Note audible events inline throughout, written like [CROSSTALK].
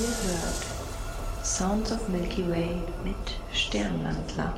ihr hört Sounds of Milky Way mit Sternwandler.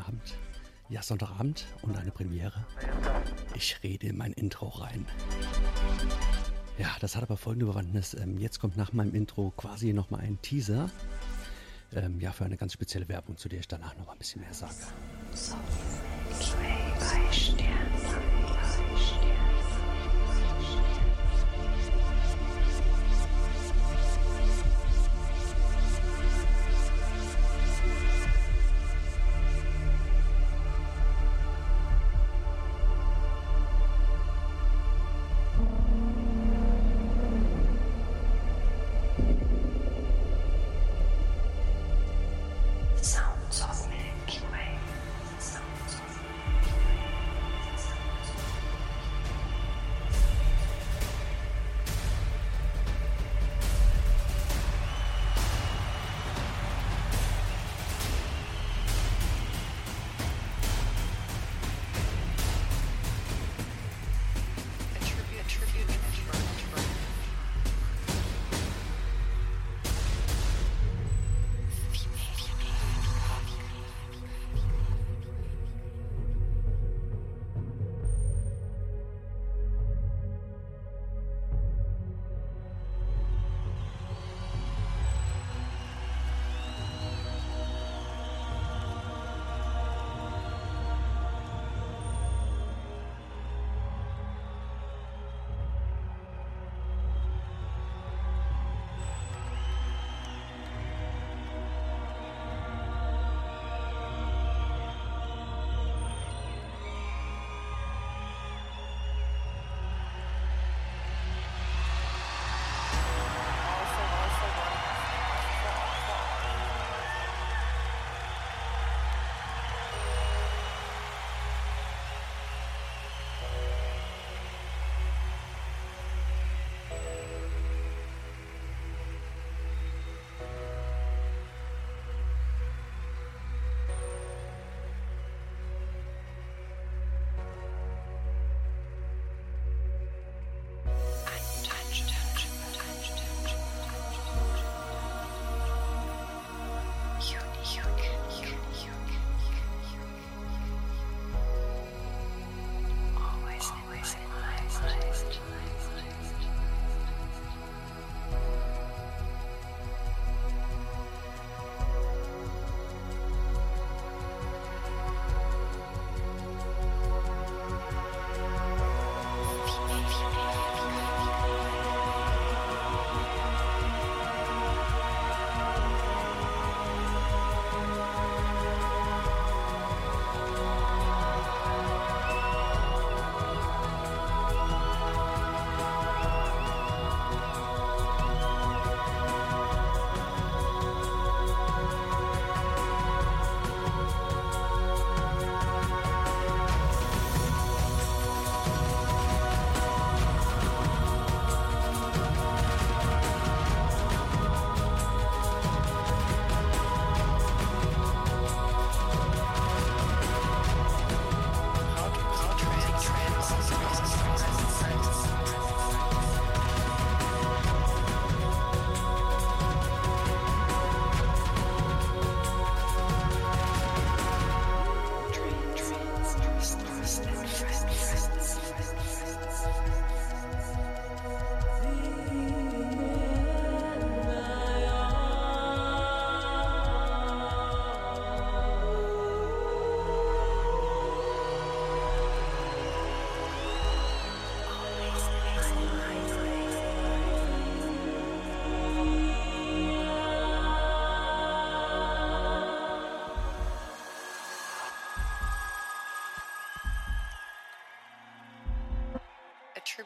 Abend. Ja, Sonntagabend und eine Premiere. Ich rede in mein Intro rein. Ja, das hat aber folgende Bewandtnis. Ähm, jetzt kommt nach meinem Intro quasi nochmal ein Teaser. Ähm, ja, für eine ganz spezielle Werbung, zu der ich danach noch ein bisschen mehr sage. So, zwei, drei Sterne.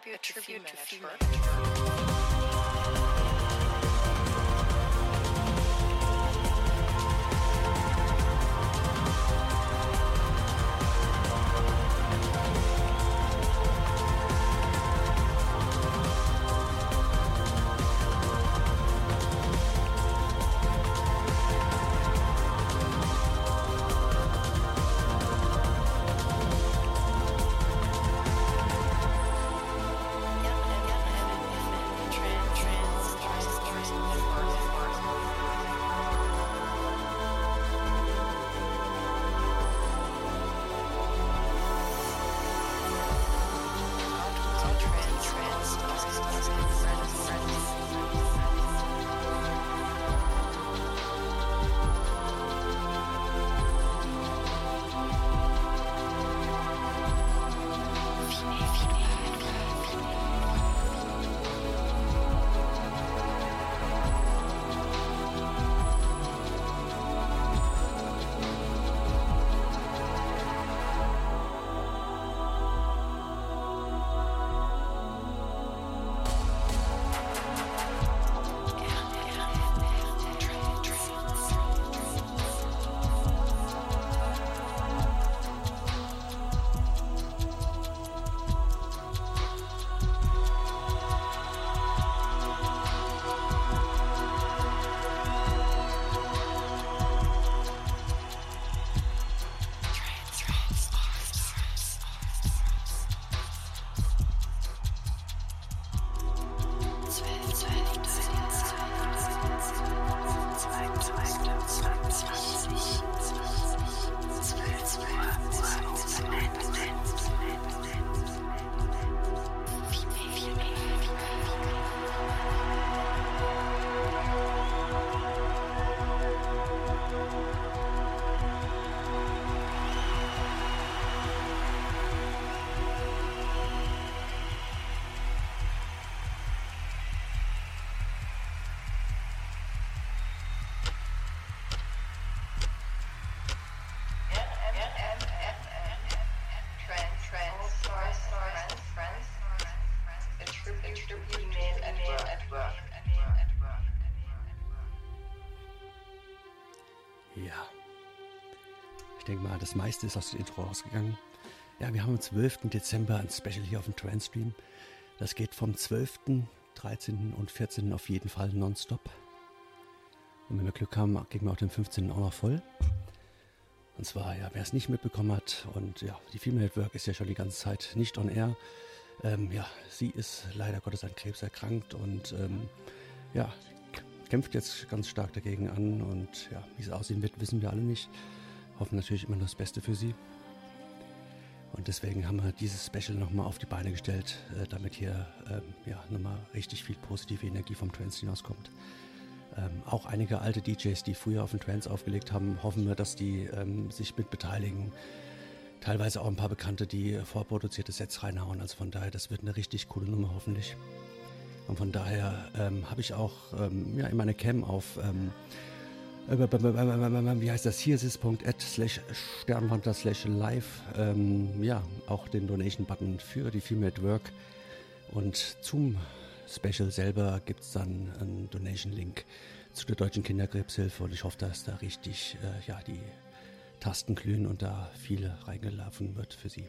Tribute, to female network. Ich denke mal, das meiste ist aus dem Intro rausgegangen. Ja, wir haben am 12. Dezember ein Special hier auf dem Transstream. Das geht vom 12., 13. und 14. auf jeden Fall nonstop. Und wenn wir Glück haben, kriegen wir auch den 15. auch noch voll. Und zwar, ja, wer es nicht mitbekommen hat, und ja, die Female Network ist ja schon die ganze Zeit nicht on air. Ähm, ja, sie ist leider Gottes an Krebs erkrankt und ähm, ja, kämpft jetzt ganz stark dagegen an. Und ja, wie es aussehen wird, wissen wir alle nicht. Hoffen natürlich immer nur das Beste für sie. Und deswegen haben wir dieses Special nochmal auf die Beine gestellt, äh, damit hier ähm, ja, nochmal richtig viel positive Energie vom Trance hinauskommt. Ähm, auch einige alte DJs, die früher auf den Trance aufgelegt haben, hoffen wir, dass die ähm, sich mit beteiligen. Teilweise auch ein paar Bekannte, die vorproduzierte Sets reinhauen. Also von daher, das wird eine richtig coole Nummer hoffentlich. Und von daher ähm, habe ich auch ähm, ja, in meiner Cam auf, ähm, wie heißt das, hier ist.at slash Sternwandler slash live, ähm, ja, auch den Donation-Button für die Female at Work. Und zum Special selber gibt es dann einen Donation-Link zu der Deutschen Kinderkrebshilfe und ich hoffe, dass da richtig äh, ja, die Tasten glühen und da viel reingelaufen wird für Sie.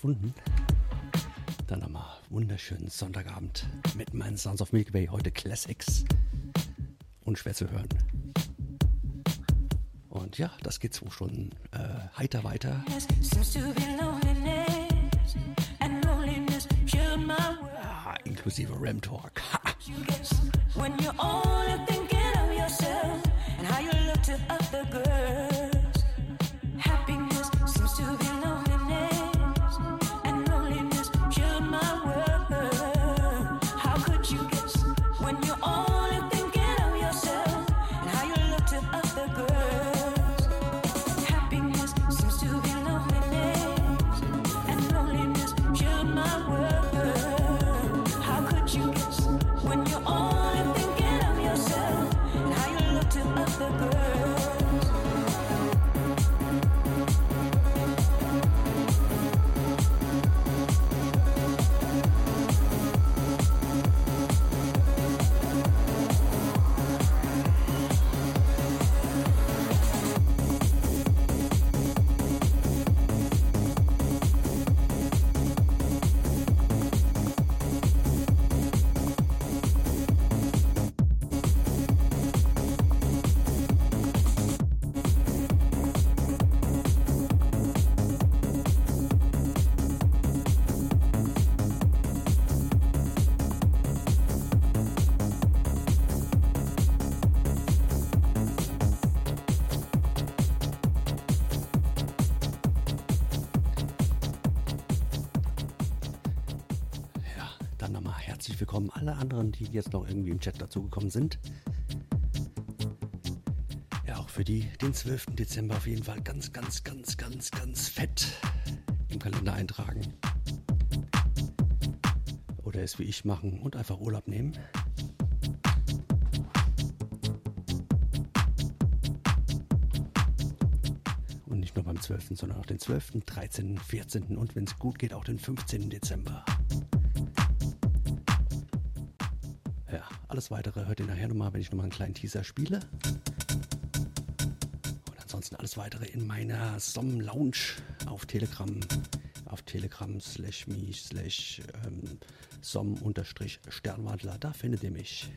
Verschwunden. Dann nochmal wunderschönen Sonntagabend mit meinen Sounds of Milky Way. Heute Classics. Und schwer zu hören. Und ja, das geht zwei Stunden äh, heiter weiter. Ja, inklusive Ram Talk. When anderen, die jetzt noch irgendwie im Chat dazugekommen sind. Ja, auch für die den 12. Dezember auf jeden Fall ganz, ganz, ganz, ganz, ganz fett im Kalender eintragen. Oder es wie ich machen und einfach Urlaub nehmen. Und nicht nur beim 12., sondern auch den 12., 13., 14. und wenn es gut geht, auch den 15. Dezember. Alles weitere hört ihr nachher nochmal, wenn ich nochmal einen kleinen Teaser spiele. Und ansonsten alles weitere in meiner Som Lounge auf Telegram. Auf Telegram slash me slash ähm, som unterstrich Sternwadler. Da findet ihr mich.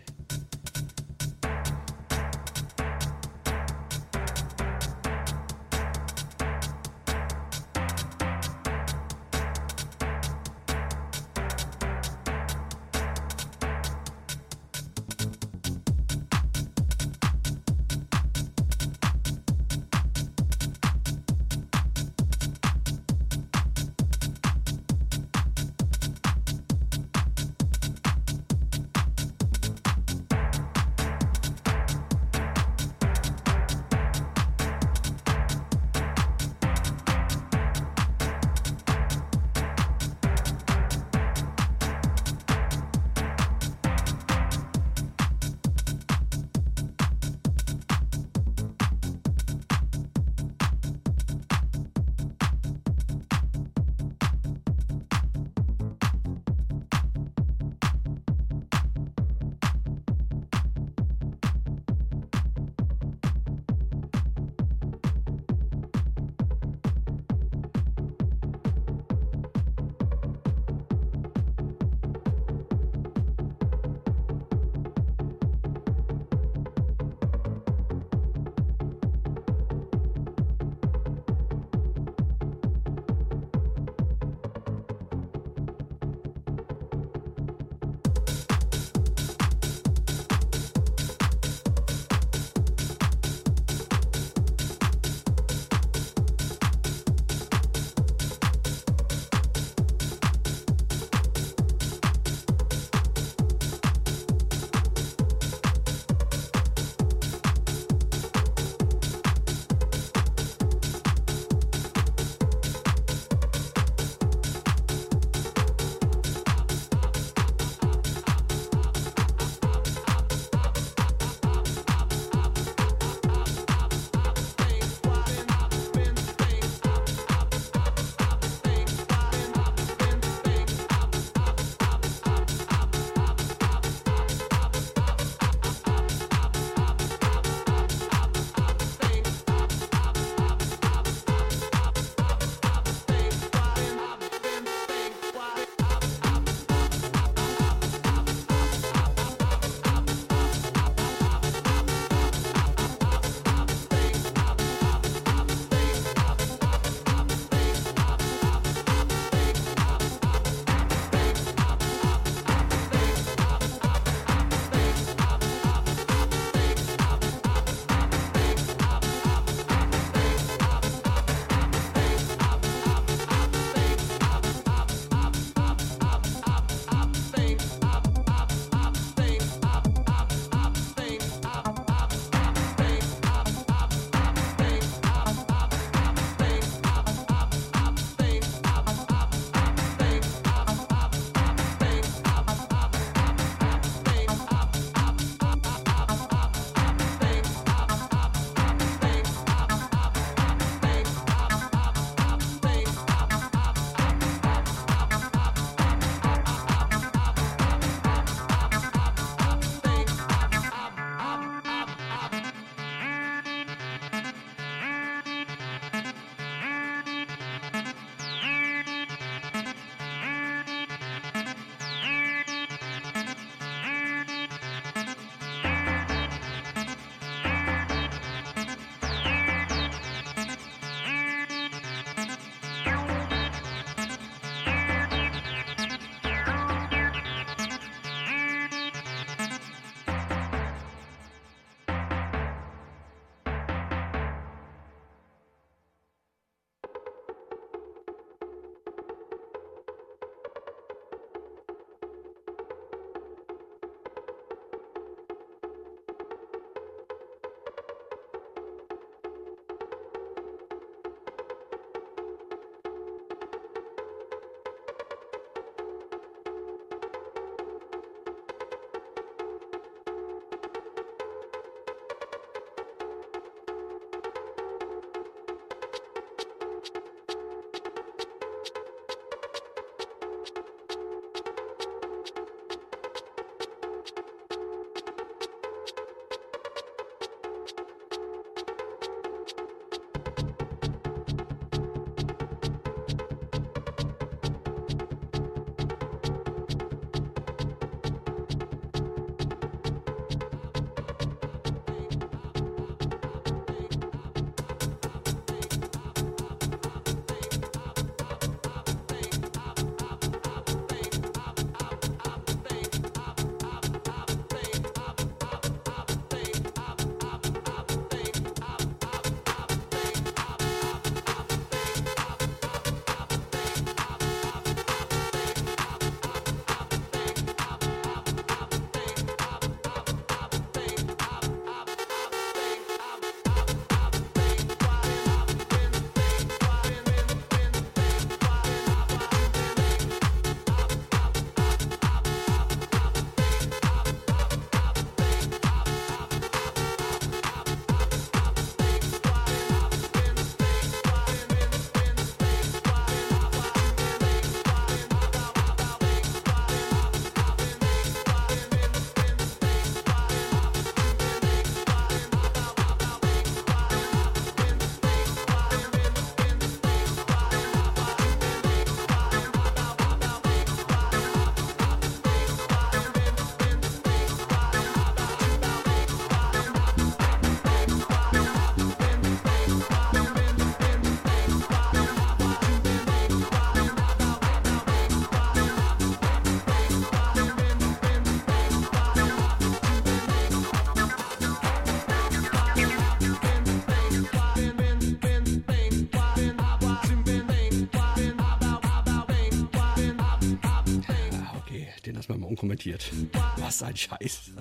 Unkommentiert. Was ein Scheiß.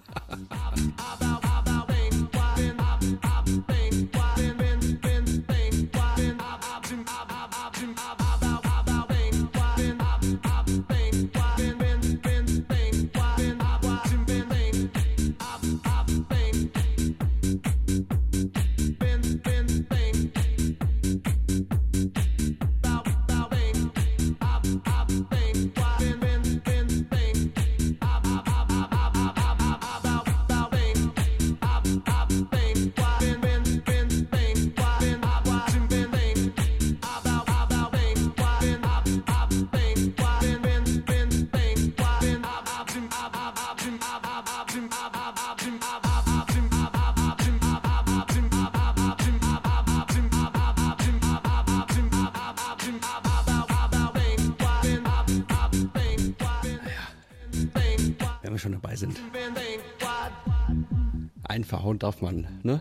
Verhauen darf man, ne?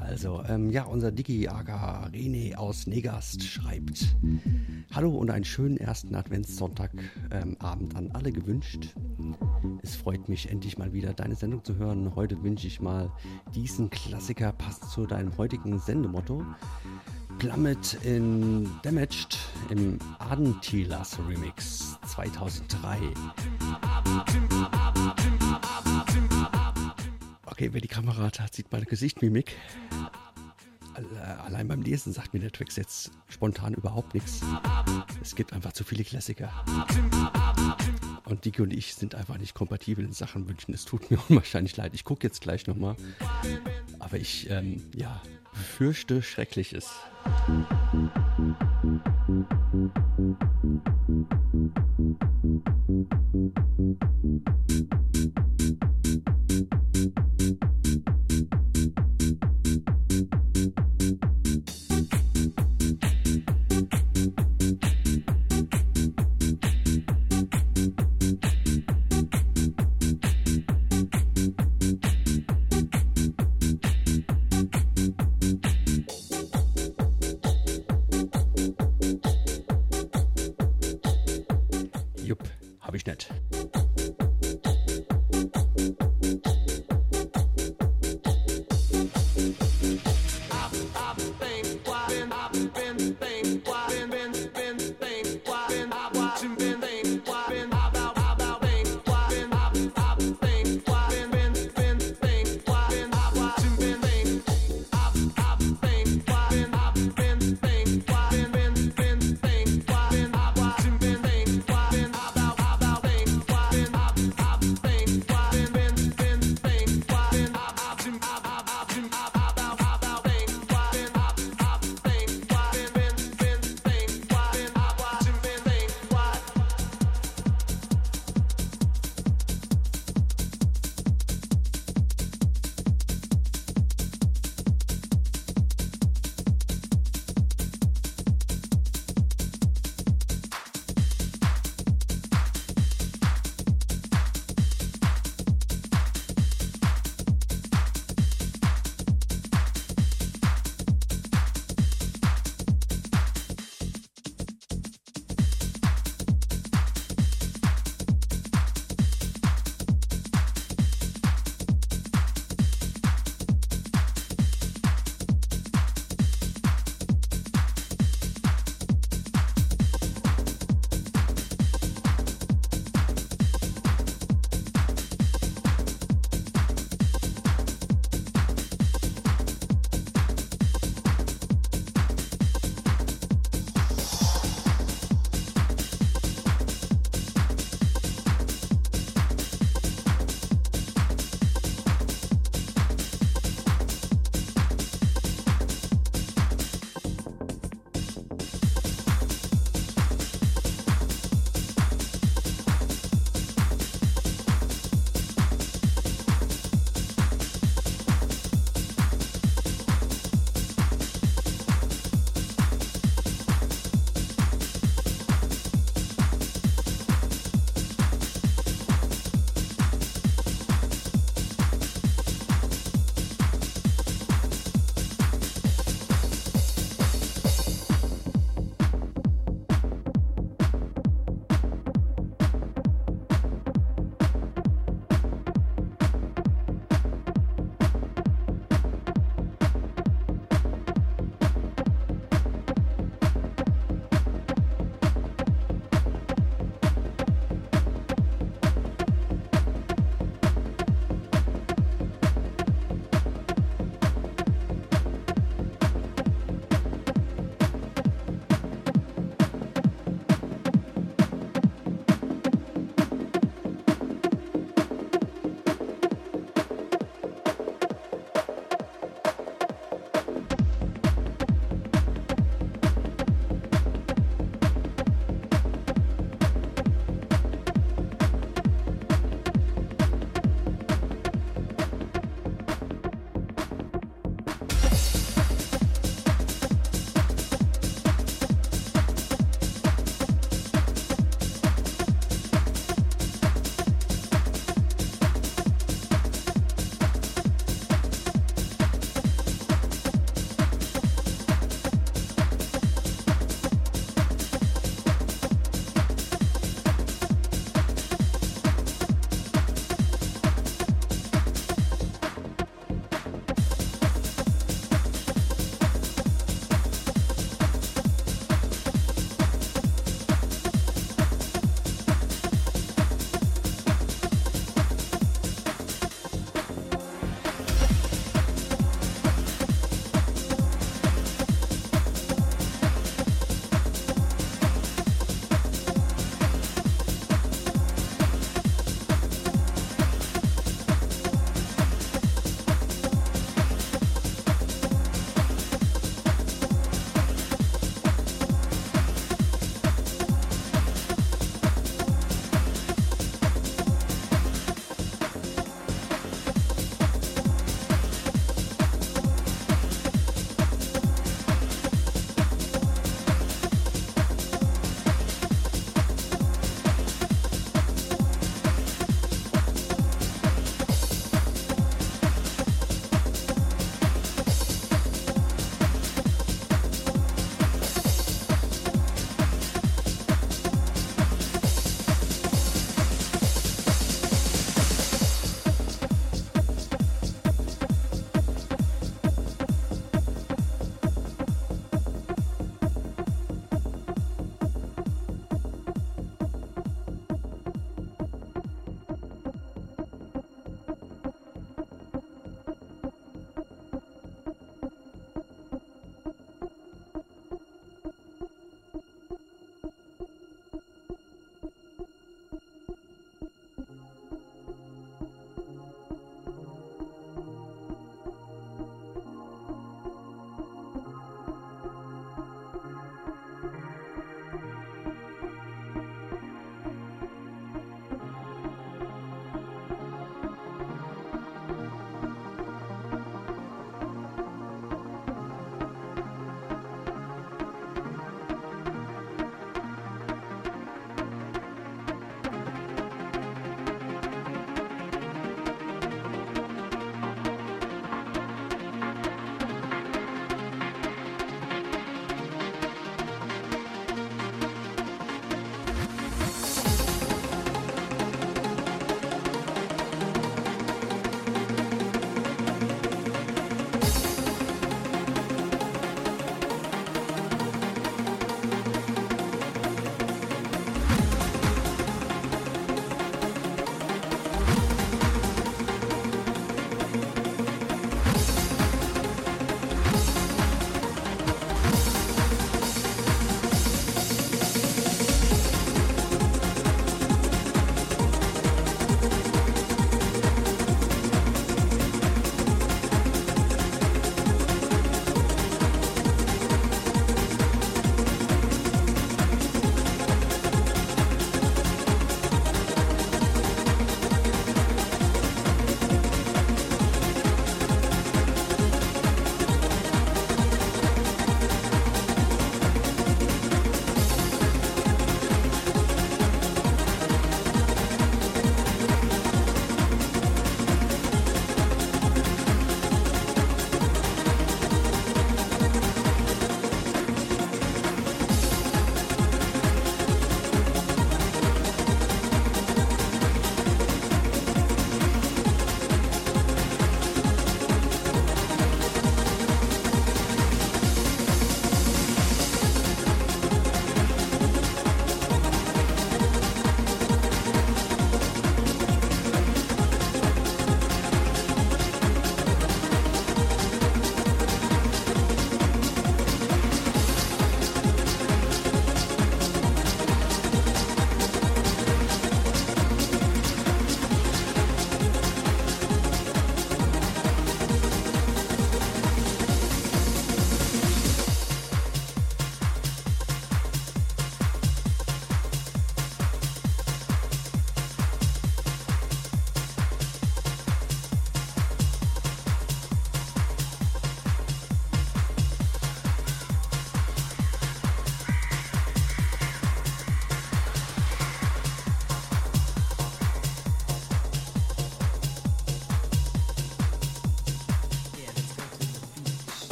Also, ähm, ja, unser Digi Aga René aus Negast schreibt: Hallo und einen schönen ersten Adventssonntagabend ähm, an alle gewünscht. Es freut mich endlich mal wieder deine Sendung zu hören. Heute wünsche ich mal diesen Klassiker passend zu deinem heutigen Sendemotto. Plummet in Damaged im Adentilers Remix 2003. Okay, wer die Kamera hat, sieht meine Gesichtmimik. Allein beim Lesen sagt mir der Twix jetzt spontan überhaupt nichts. Es gibt einfach zu viele Klassiker. Und Dicke und ich sind einfach nicht kompatibel in Sachen wünschen. Es tut mir [LAUGHS] unwahrscheinlich leid. Ich gucke jetzt gleich nochmal. Aber ich, ähm, ja, fürchte Schreckliches. ready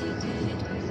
you did.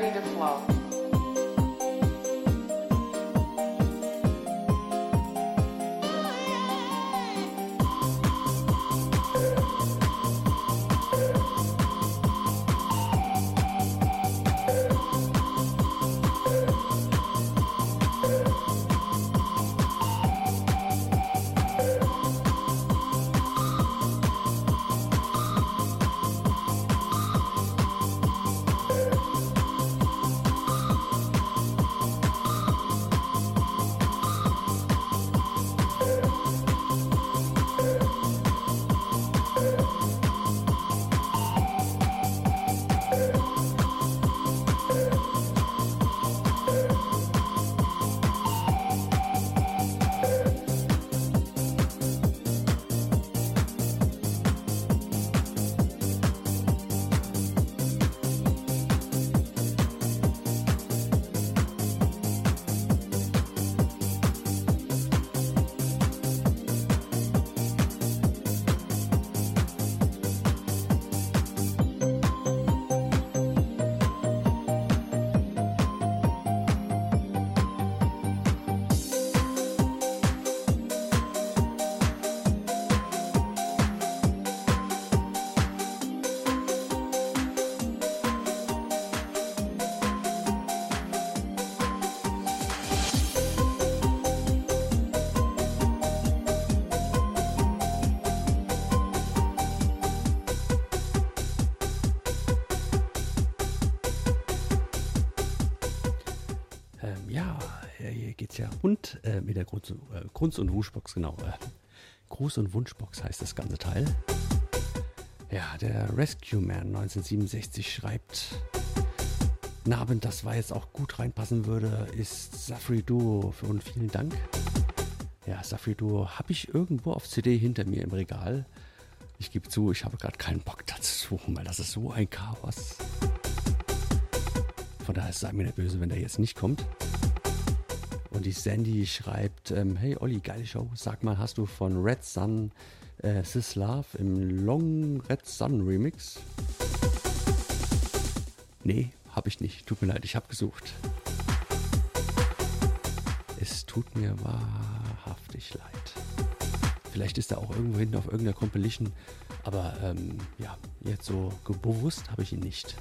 Ready to flow. und äh, mit der Grunz, äh, Grunz und Wunschbox, genau. Äh, Gruß und Wunschbox heißt das ganze Teil. Ja, der Rescue Man 1967 schreibt, Abend, das war jetzt auch gut reinpassen würde, ist Safri Duo und vielen Dank. Ja, Safri Duo habe ich irgendwo auf CD hinter mir im Regal. Ich gebe zu, ich habe gerade keinen Bock dazu suchen, weil das ist so ein Chaos. Von daher sei mir nicht böse, wenn der jetzt nicht kommt. Und die Sandy schreibt, ähm, hey Olli, geile Show. Sag mal, hast du von Red Sun äh, Sis Love im Long Red Sun Remix? Nee, hab ich nicht. Tut mir leid, ich hab gesucht. Es tut mir wahrhaftig leid. Vielleicht ist er auch irgendwo hinten auf irgendeiner Compilation, aber ähm, ja, jetzt so bewusst habe ich ihn nicht.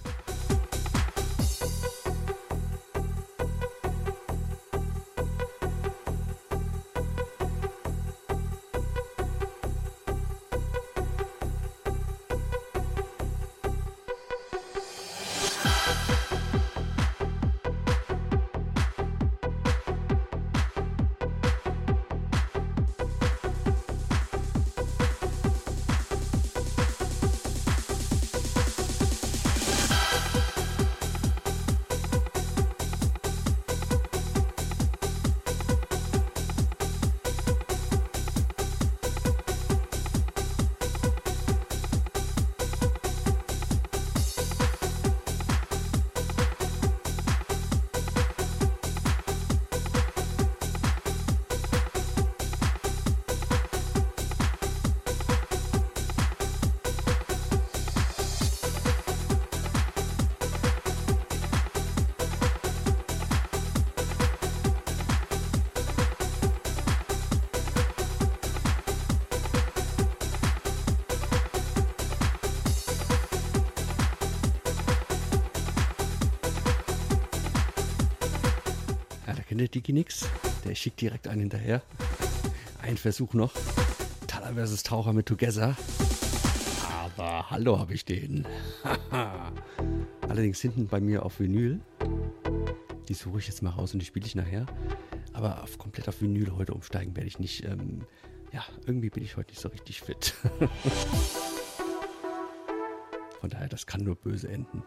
Der schickt direkt einen hinterher. Ein Versuch noch. Tala versus Taucher mit Together. Aber hallo habe ich den. [LAUGHS] Allerdings hinten bei mir auf Vinyl. Die suche ich jetzt mal raus und die spiele ich nachher. Aber auf, komplett auf Vinyl heute umsteigen werde ich nicht. Ähm, ja, irgendwie bin ich heute nicht so richtig fit. [LAUGHS] Von daher, das kann nur böse enden.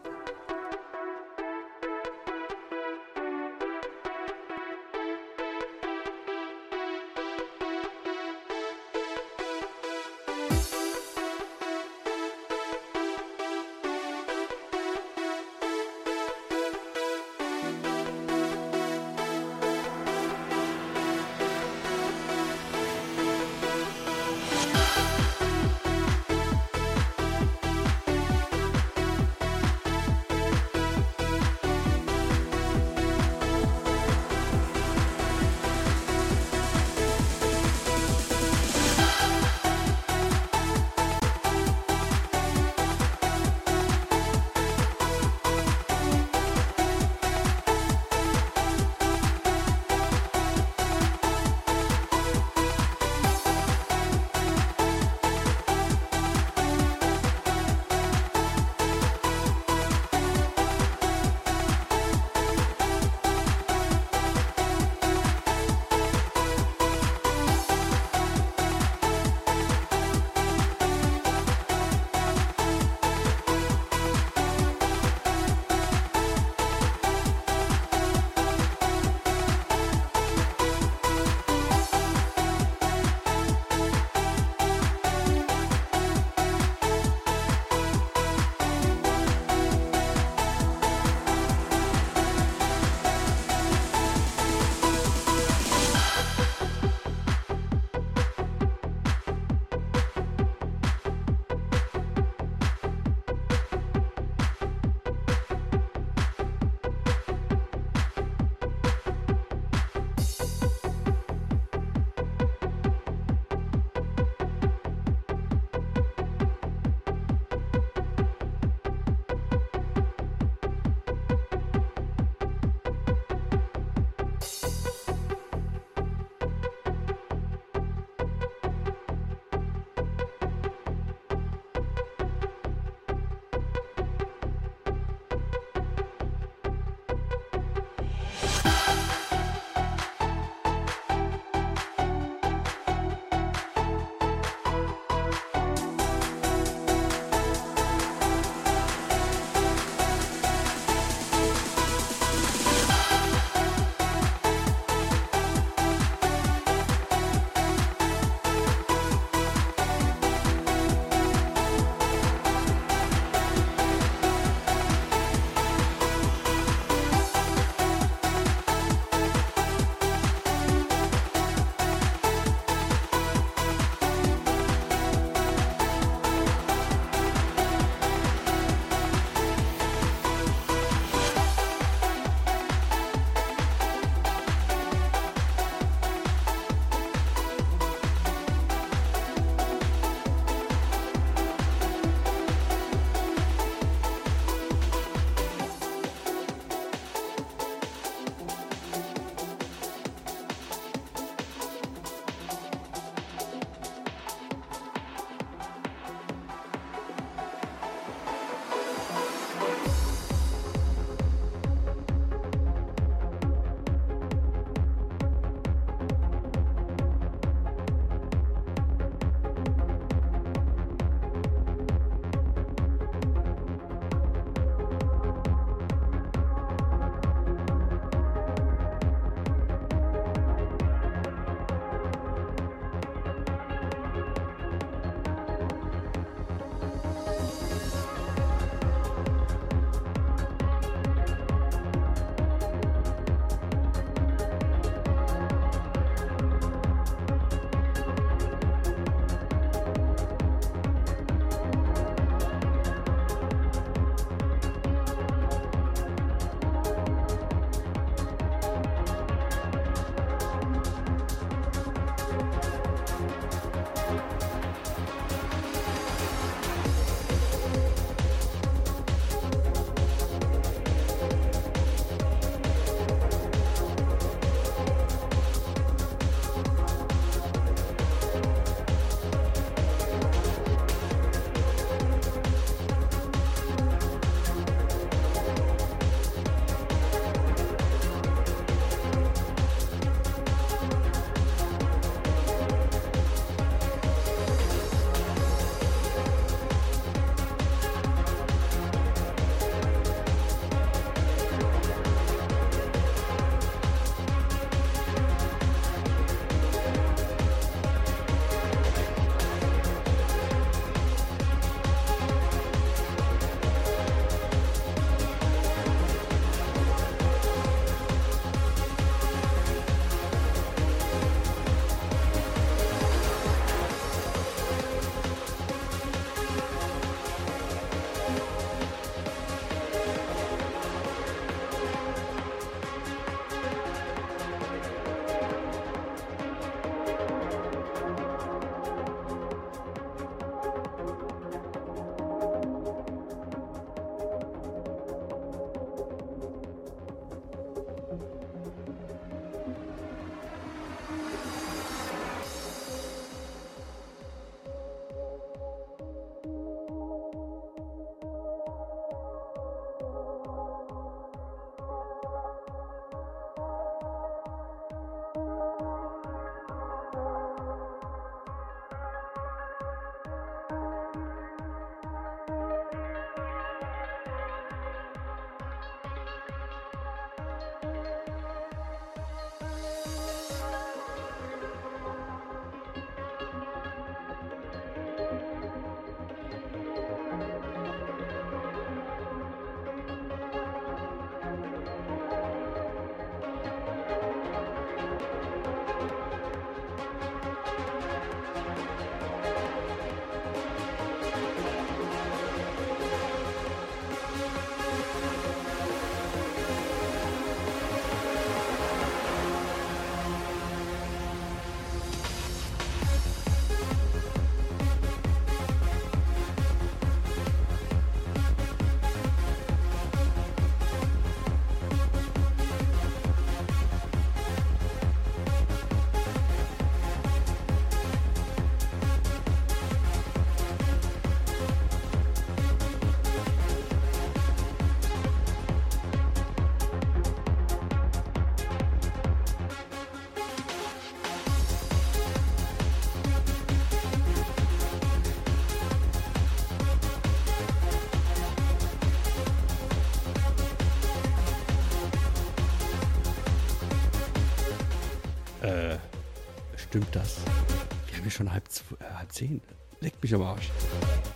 Schon halb, äh, halb zehn. Leckt mich am Arsch.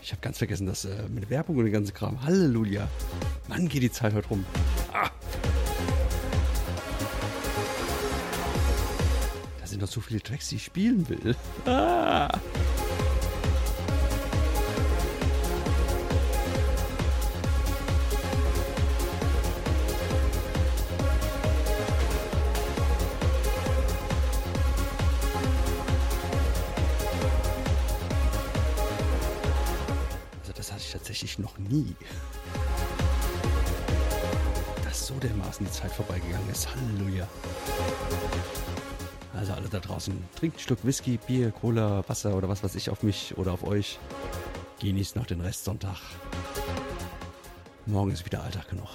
Ich habe ganz vergessen, dass äh, mit Werbung und den ganzen Kram. Halleluja. Mann, geht die Zeit heute rum. Ah. Da sind noch so viele Tracks, die ich spielen will. Ah. Draußen, trinkt ein Stück Whisky, Bier, Cola, Wasser oder was weiß ich auf mich oder auf euch. Genießt noch den Rest Sonntag. Morgen ist wieder Alltag genug.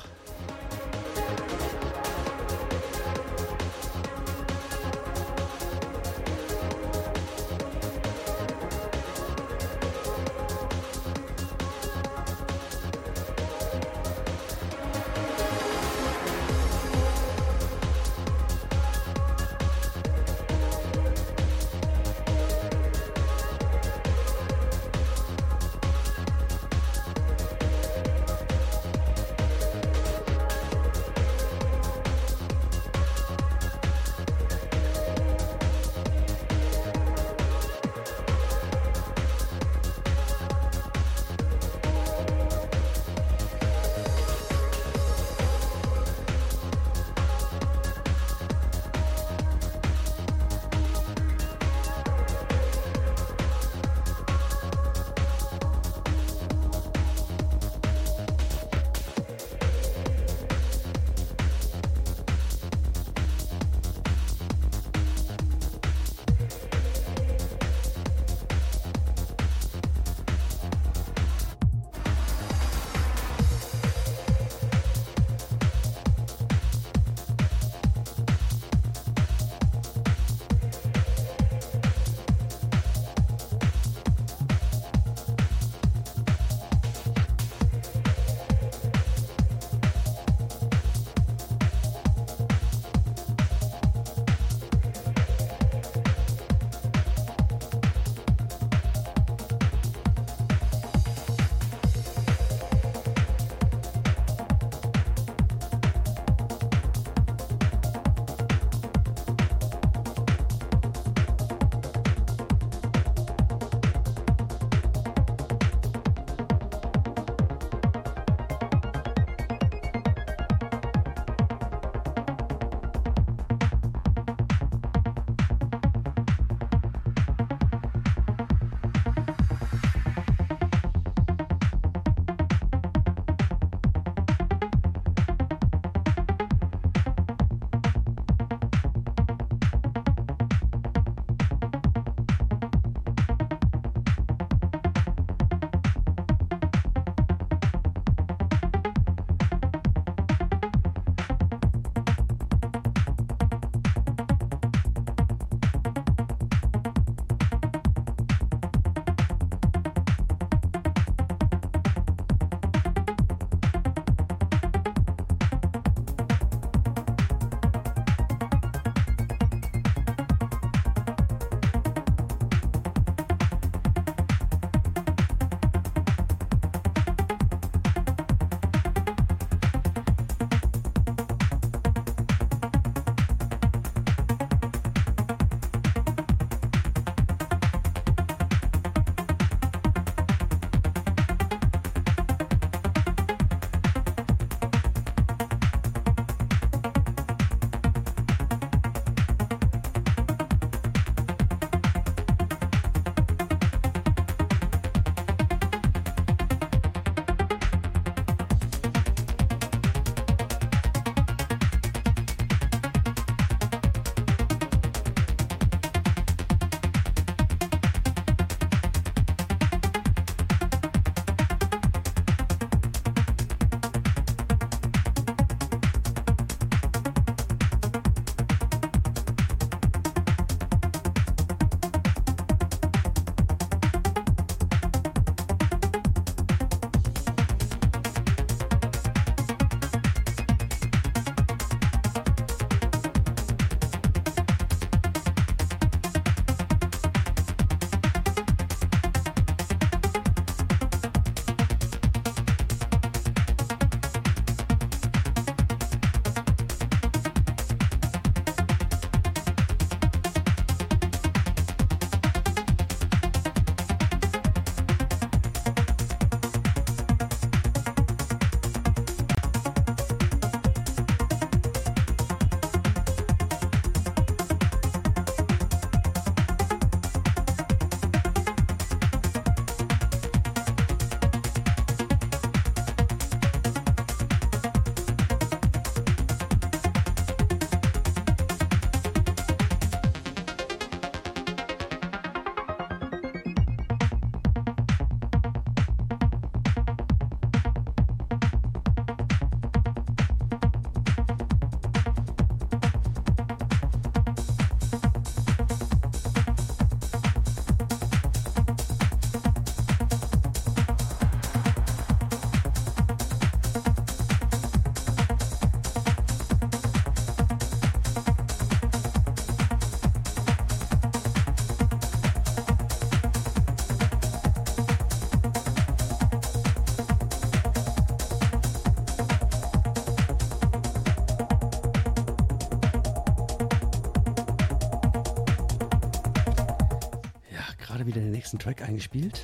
Nächsten Track eingespielt.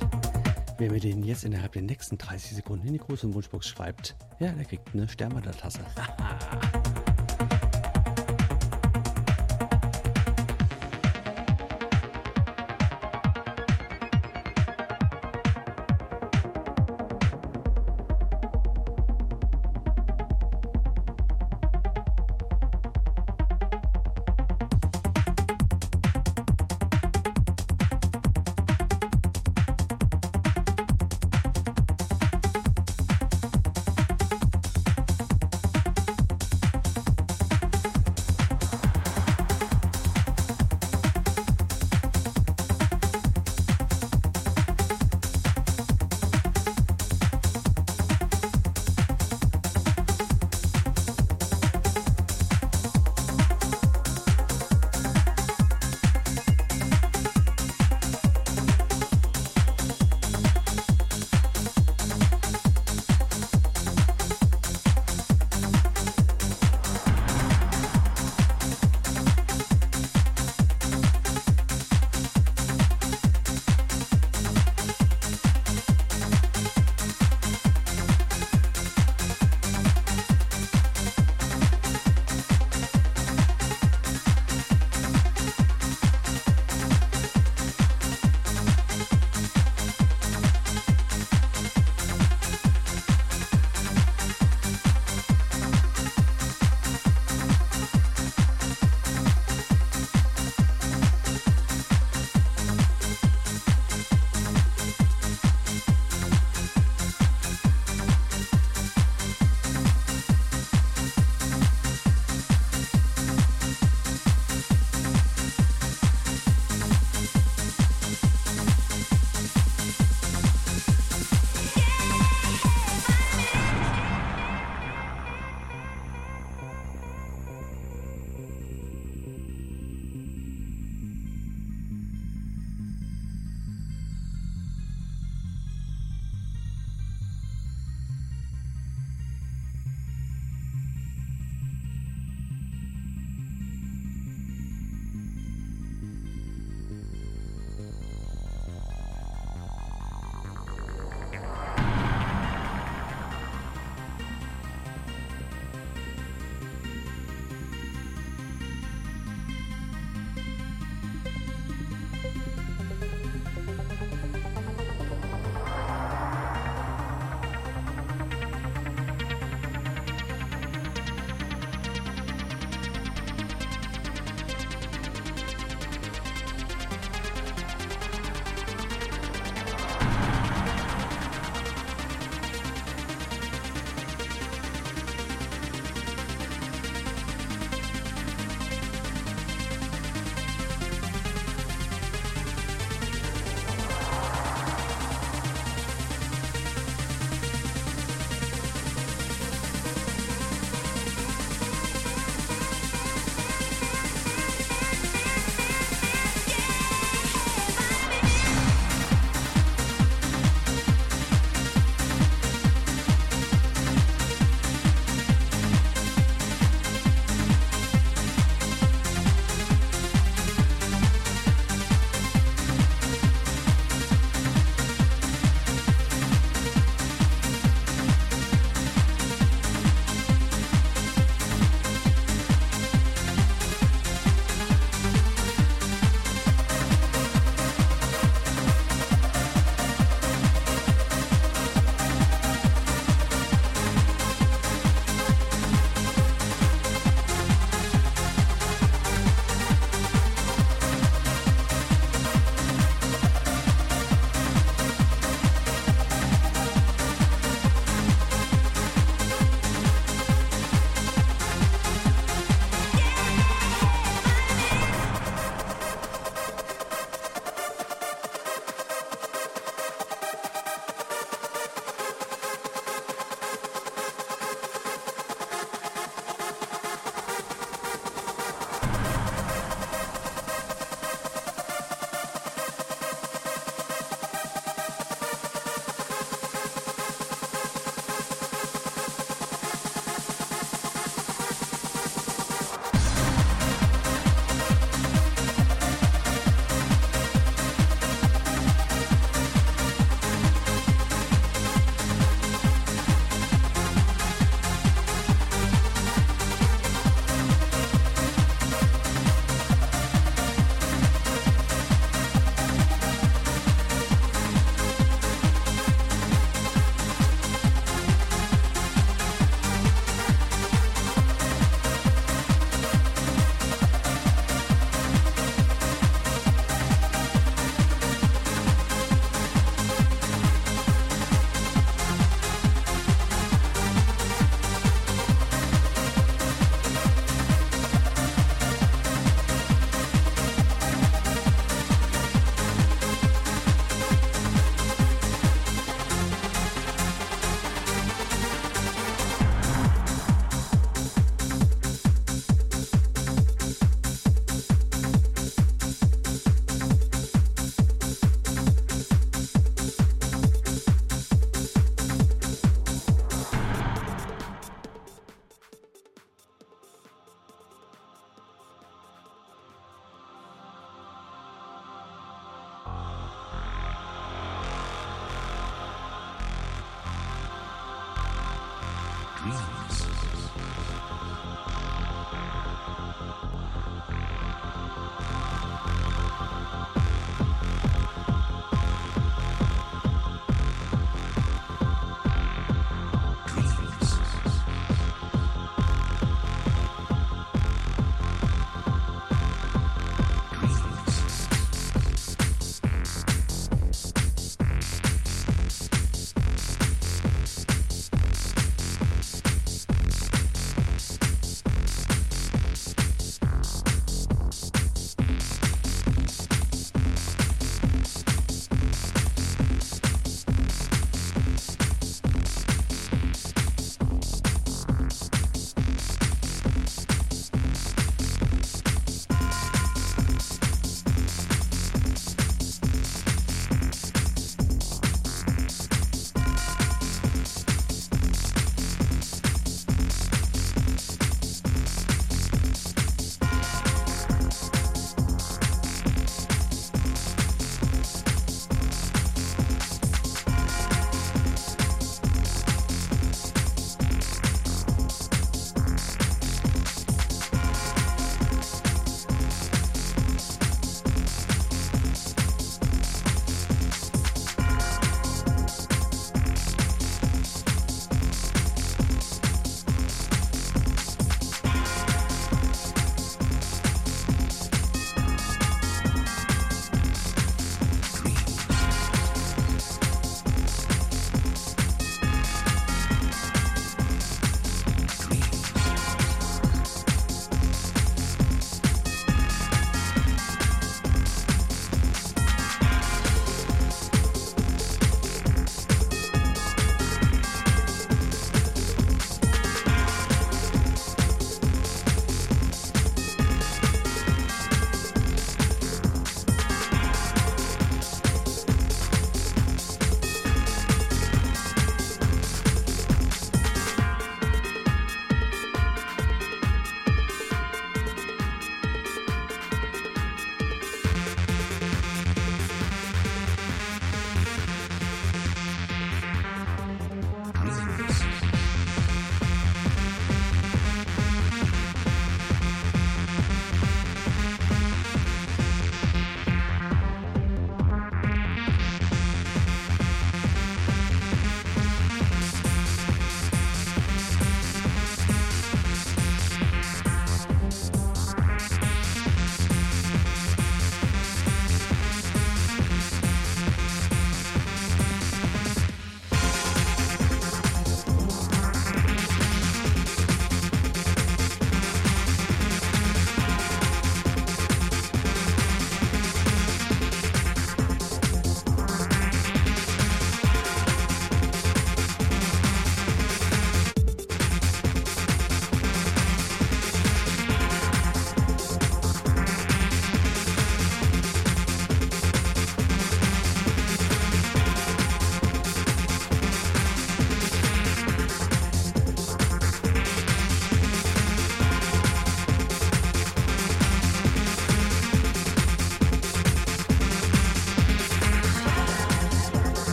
Wer mir den jetzt innerhalb der nächsten 30 Sekunden in die große Wunschbox schreibt, ja, der kriegt eine Sternwandertasse.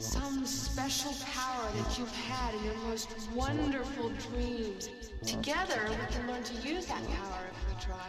Some special power that you've had in your most wonderful dreams. Together, we can learn to use that power if we try.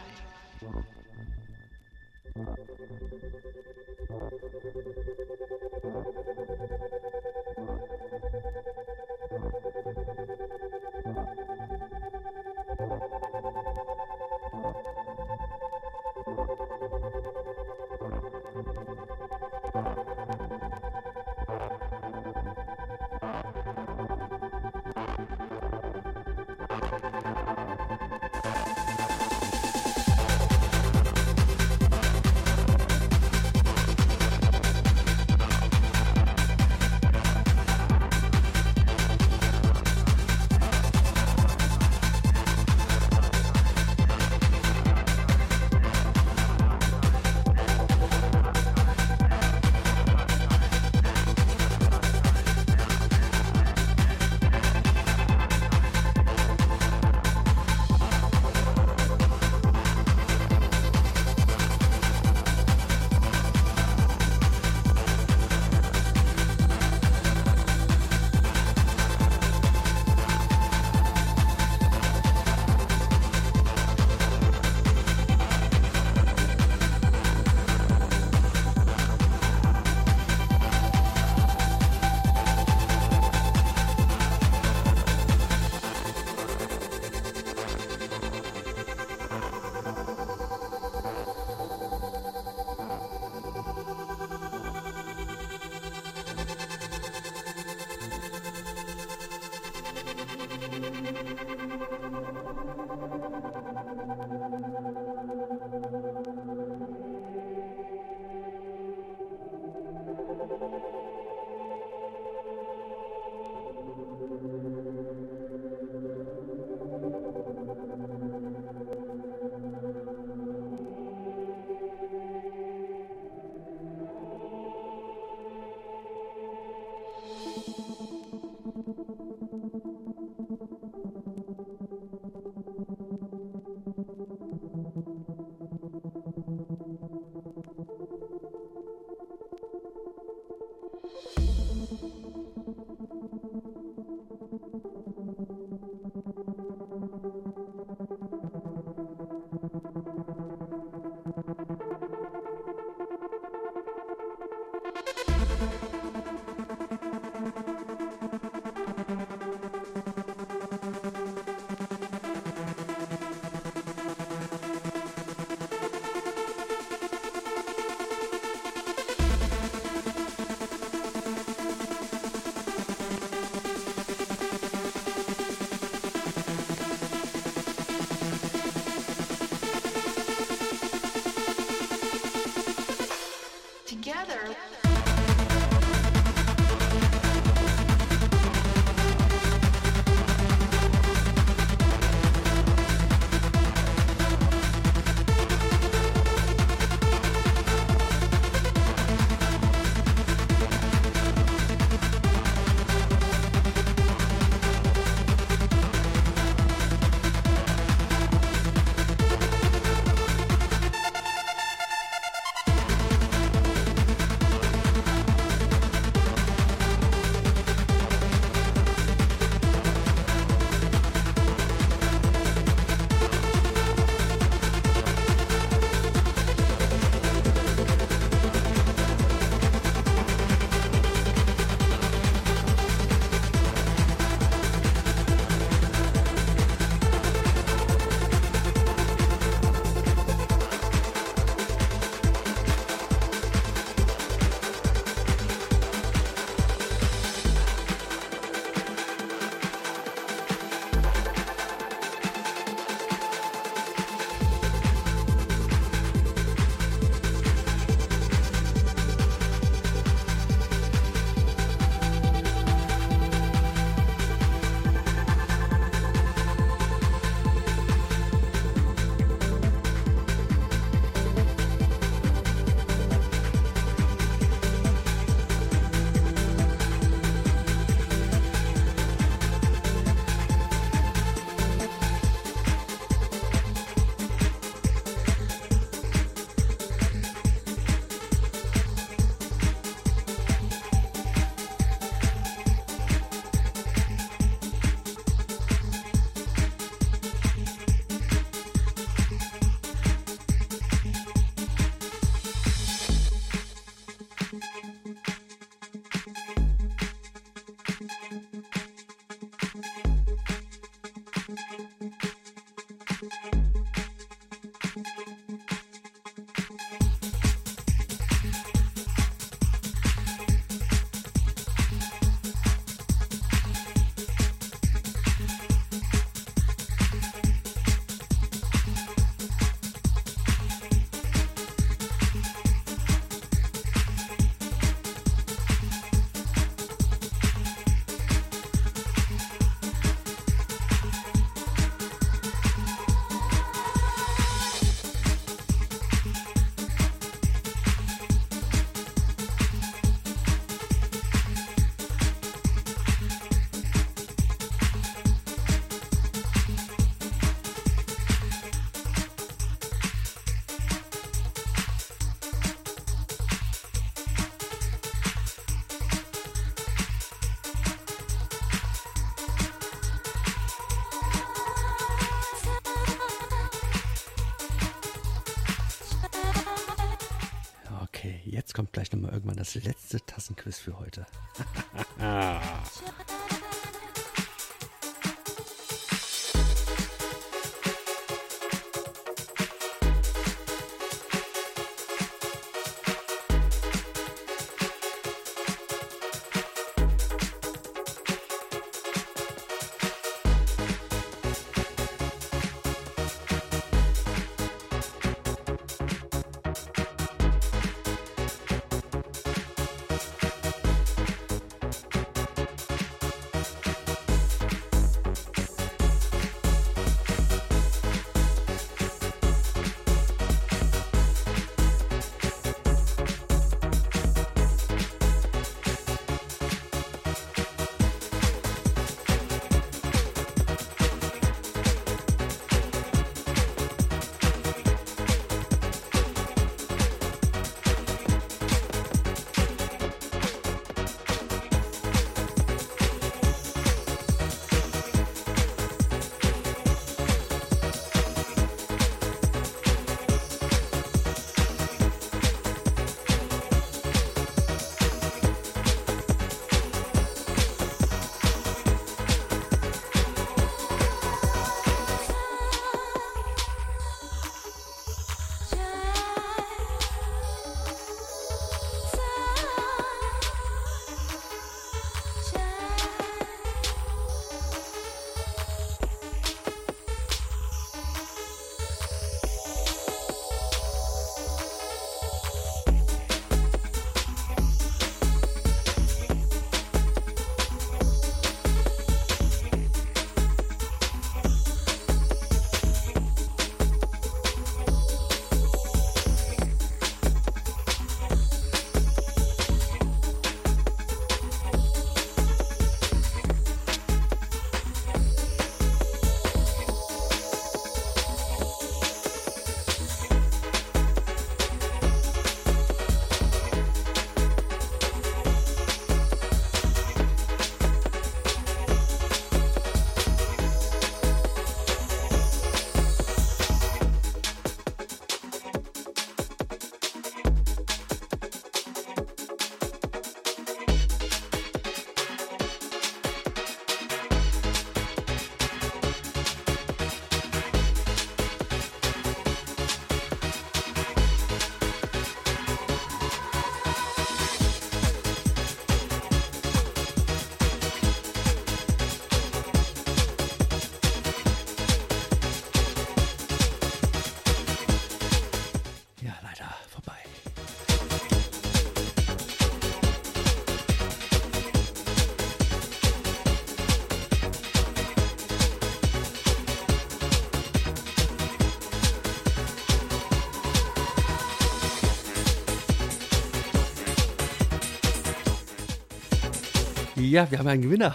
Ja, wir haben einen Gewinner.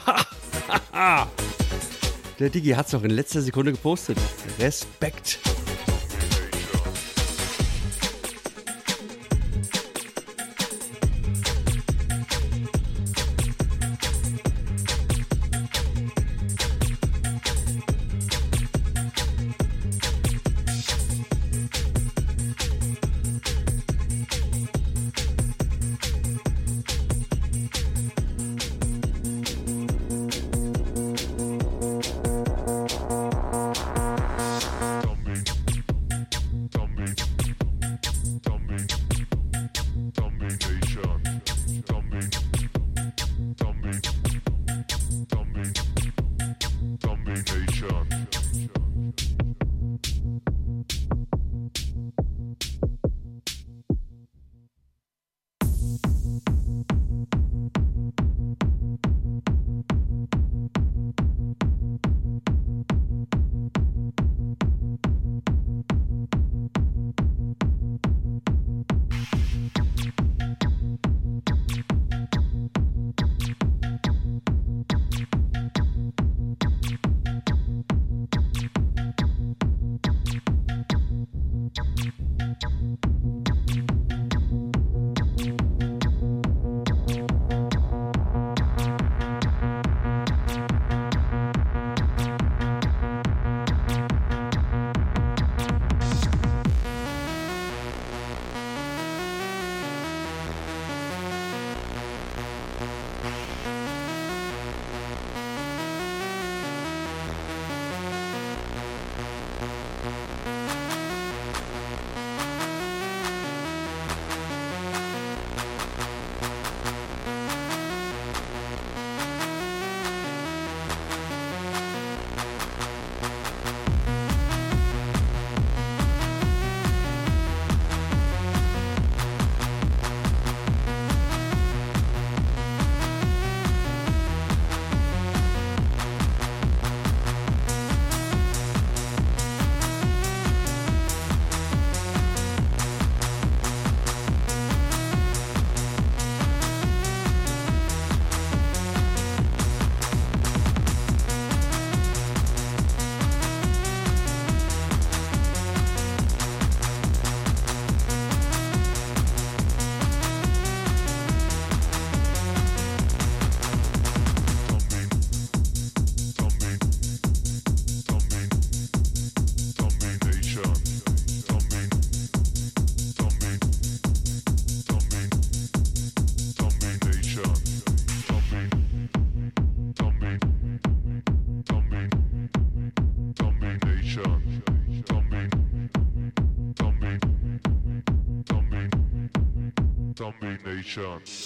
Der Digi hat es noch in letzter Sekunde gepostet. Respekt. chance.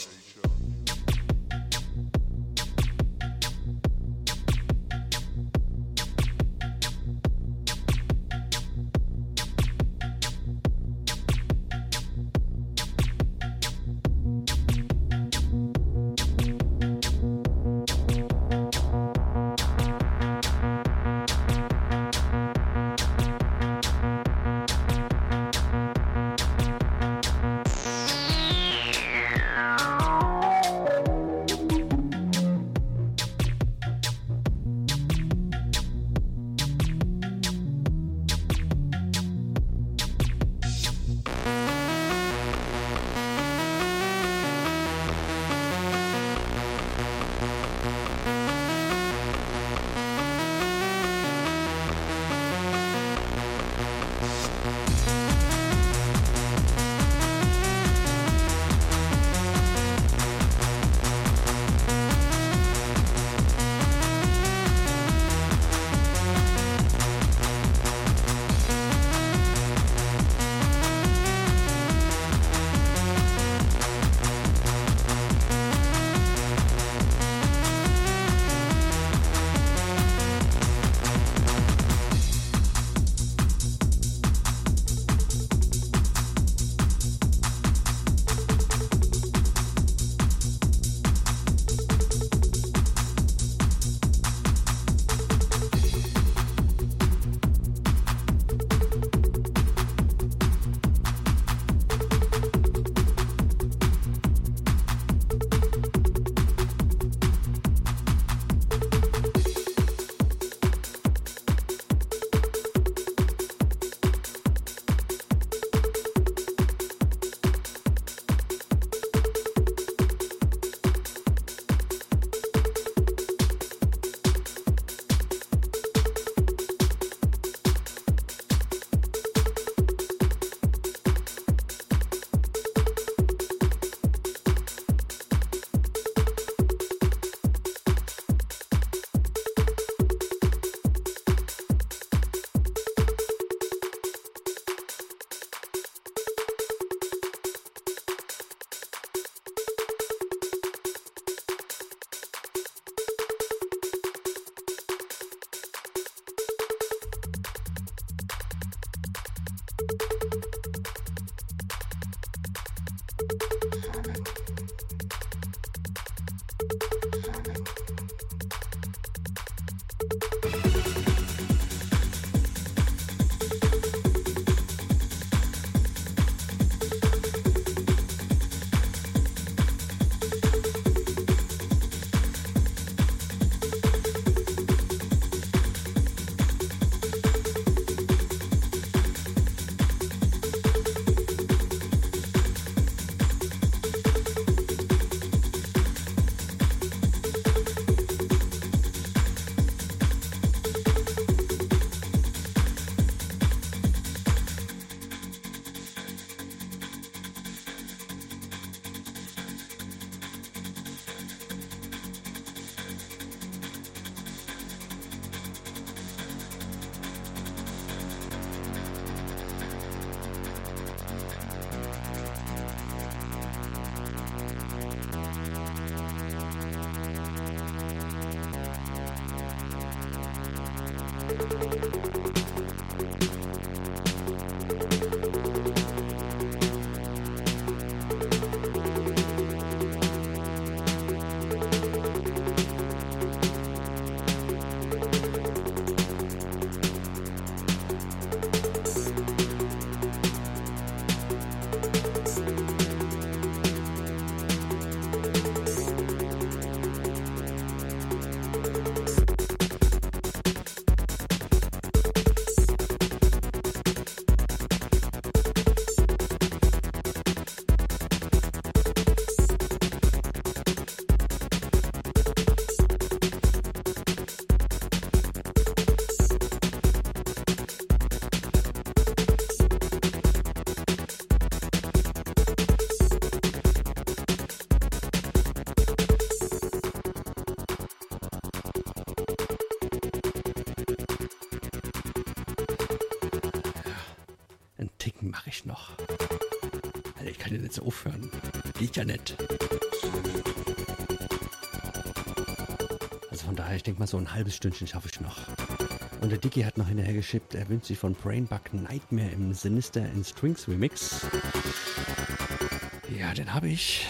So aufhören. Geht ja nicht. Also von daher, ich denke mal, so ein halbes Stündchen schaffe ich noch. Und der Dicky hat noch hinterher geschippt, er wünscht sich von Brainbug Nightmare im Sinister in Strings Remix. Ja, den habe ich.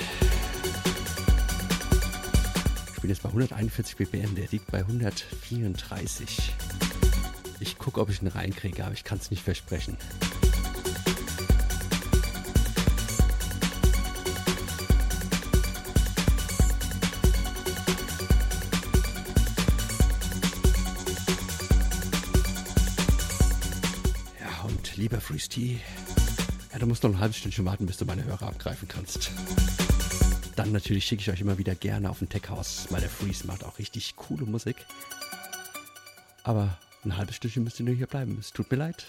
Ich bin jetzt bei 141 BPM, der liegt bei 134. Ich gucke, ob ich ihn reinkriege, aber ich kann es nicht versprechen. T, ja, du musst noch ein halbes Stündchen warten, bis du meine Hörer abgreifen kannst. Dann natürlich schicke ich euch immer wieder gerne auf den Tech House, weil der Freeze macht auch richtig coole Musik. Aber ein halbes Stückchen müsst ihr nur hier bleiben. Es tut mir leid.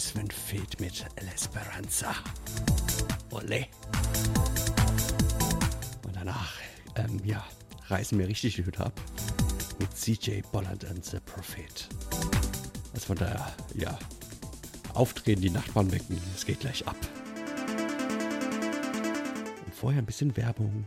Sven Feld mit L'Esperanza. Ole. Und danach, ähm, ja, reißen wir richtig die Hütte ab mit CJ Bolland and the Prophet. Also von daher, ja, auftreten, die Nachbarn wecken, es geht gleich ab. Und vorher ein bisschen Werbung.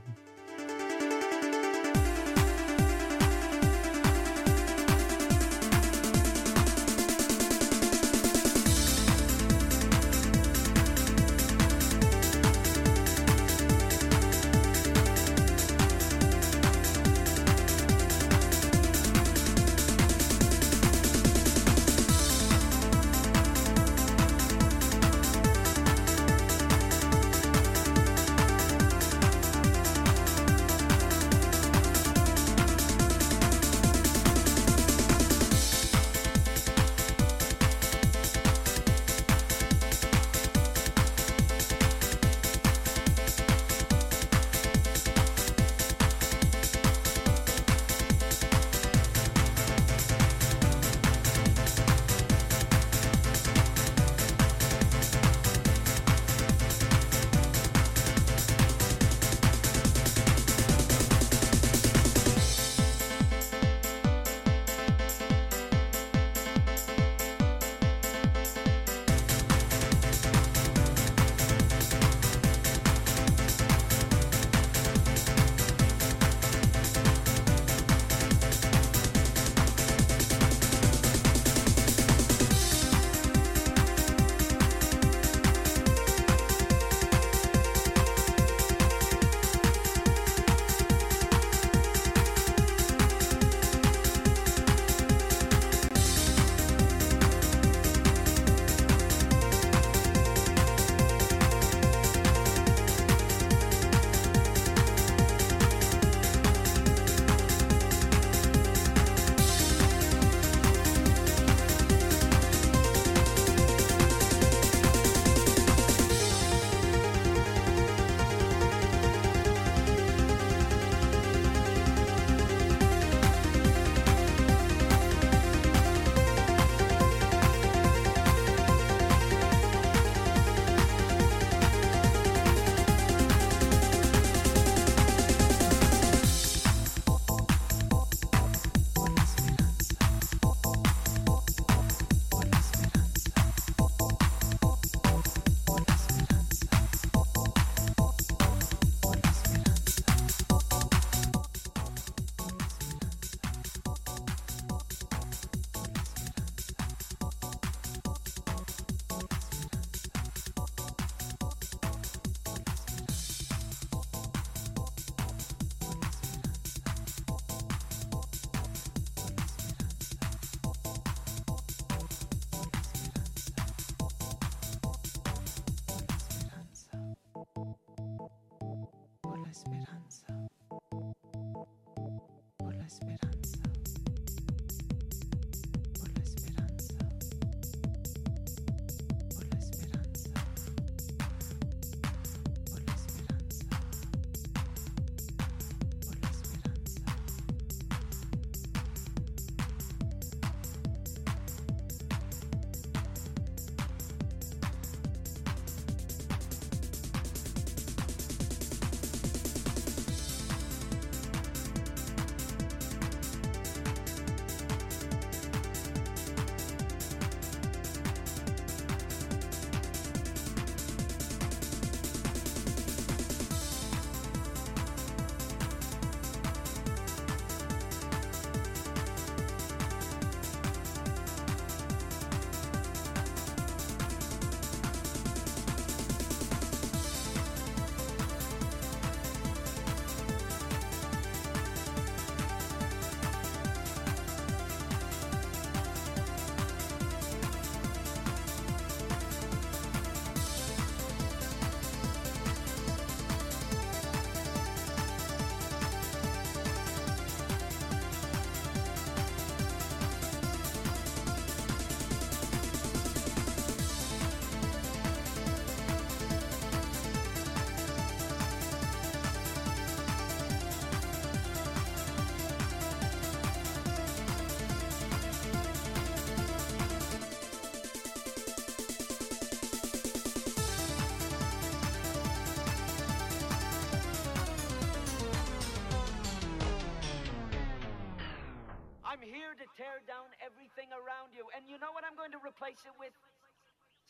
Around you. And you know what I'm going to replace it with?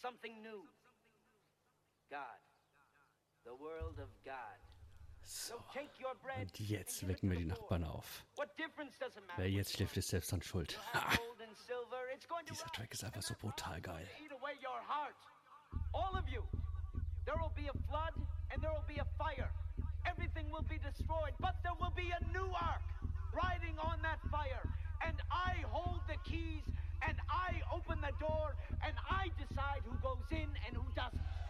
Something new. God. The world of God. So, und jetzt wecken wir die Nachbarn auf. Wer jetzt schläft, ist selbst an Schuld. Ha. [LAUGHS] Dieser Track ist einfach so brutal geil. All of you. There will be a flood and there will be a fire. Everything will be destroyed, but there will be a new ark riding on that fire. And I hold the keys and I open the door and I decide who goes in and who doesn't.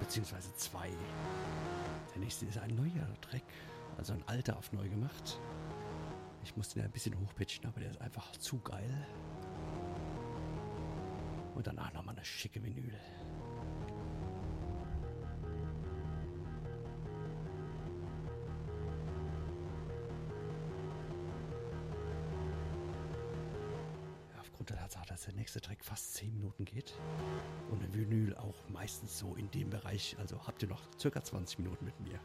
Beziehungsweise zwei. Der nächste ist ein neuer Track, also ein alter auf neu gemacht. Ich musste den ein bisschen hochpitchen, aber der ist einfach zu geil. Und danach nochmal eine schicke Vinyl. Minuten geht und ein Vinyl auch meistens so in dem Bereich, also habt ihr noch circa 20 Minuten mit mir.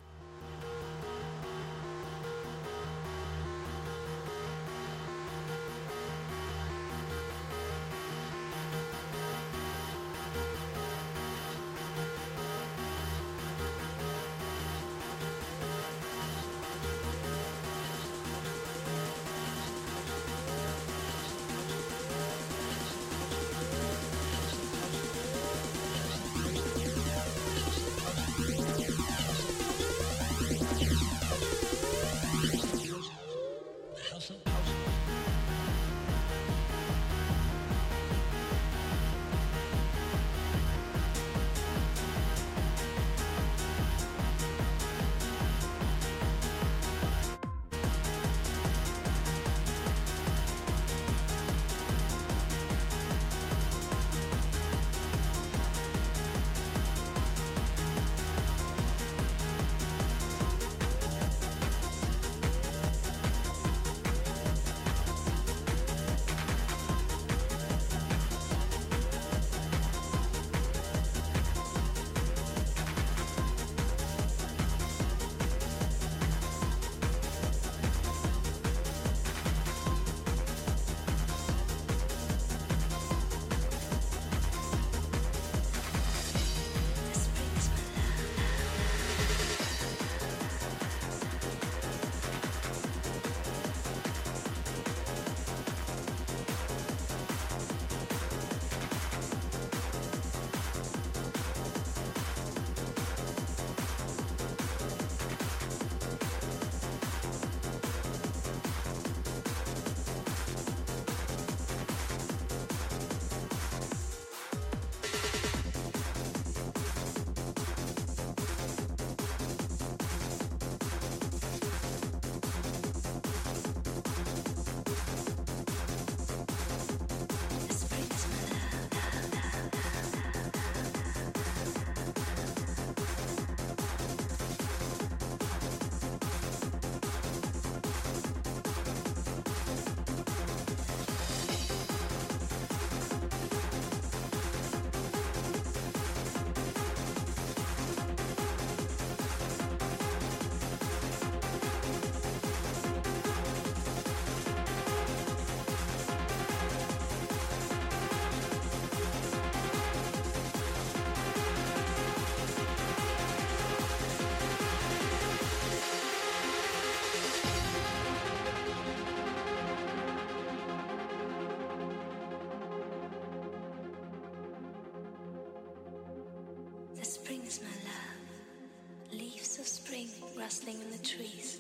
Rustling in the trees.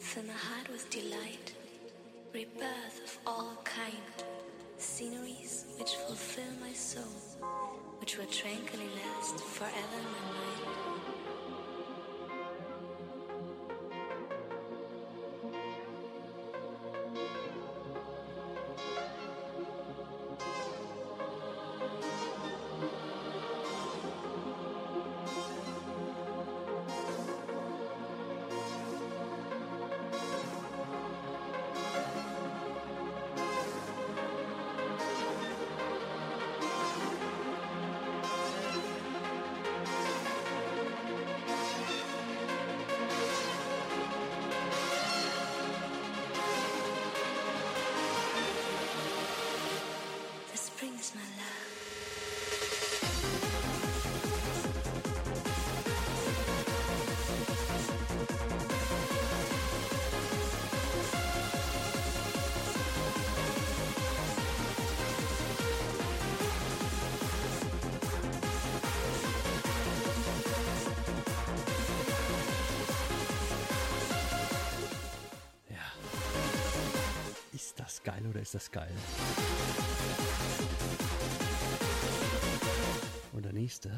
Fill my heart with delight, rebirth of all kind, sceneries which fulfill my soul, which will tranquilly last forever ist das geil? Und der nächste, ja,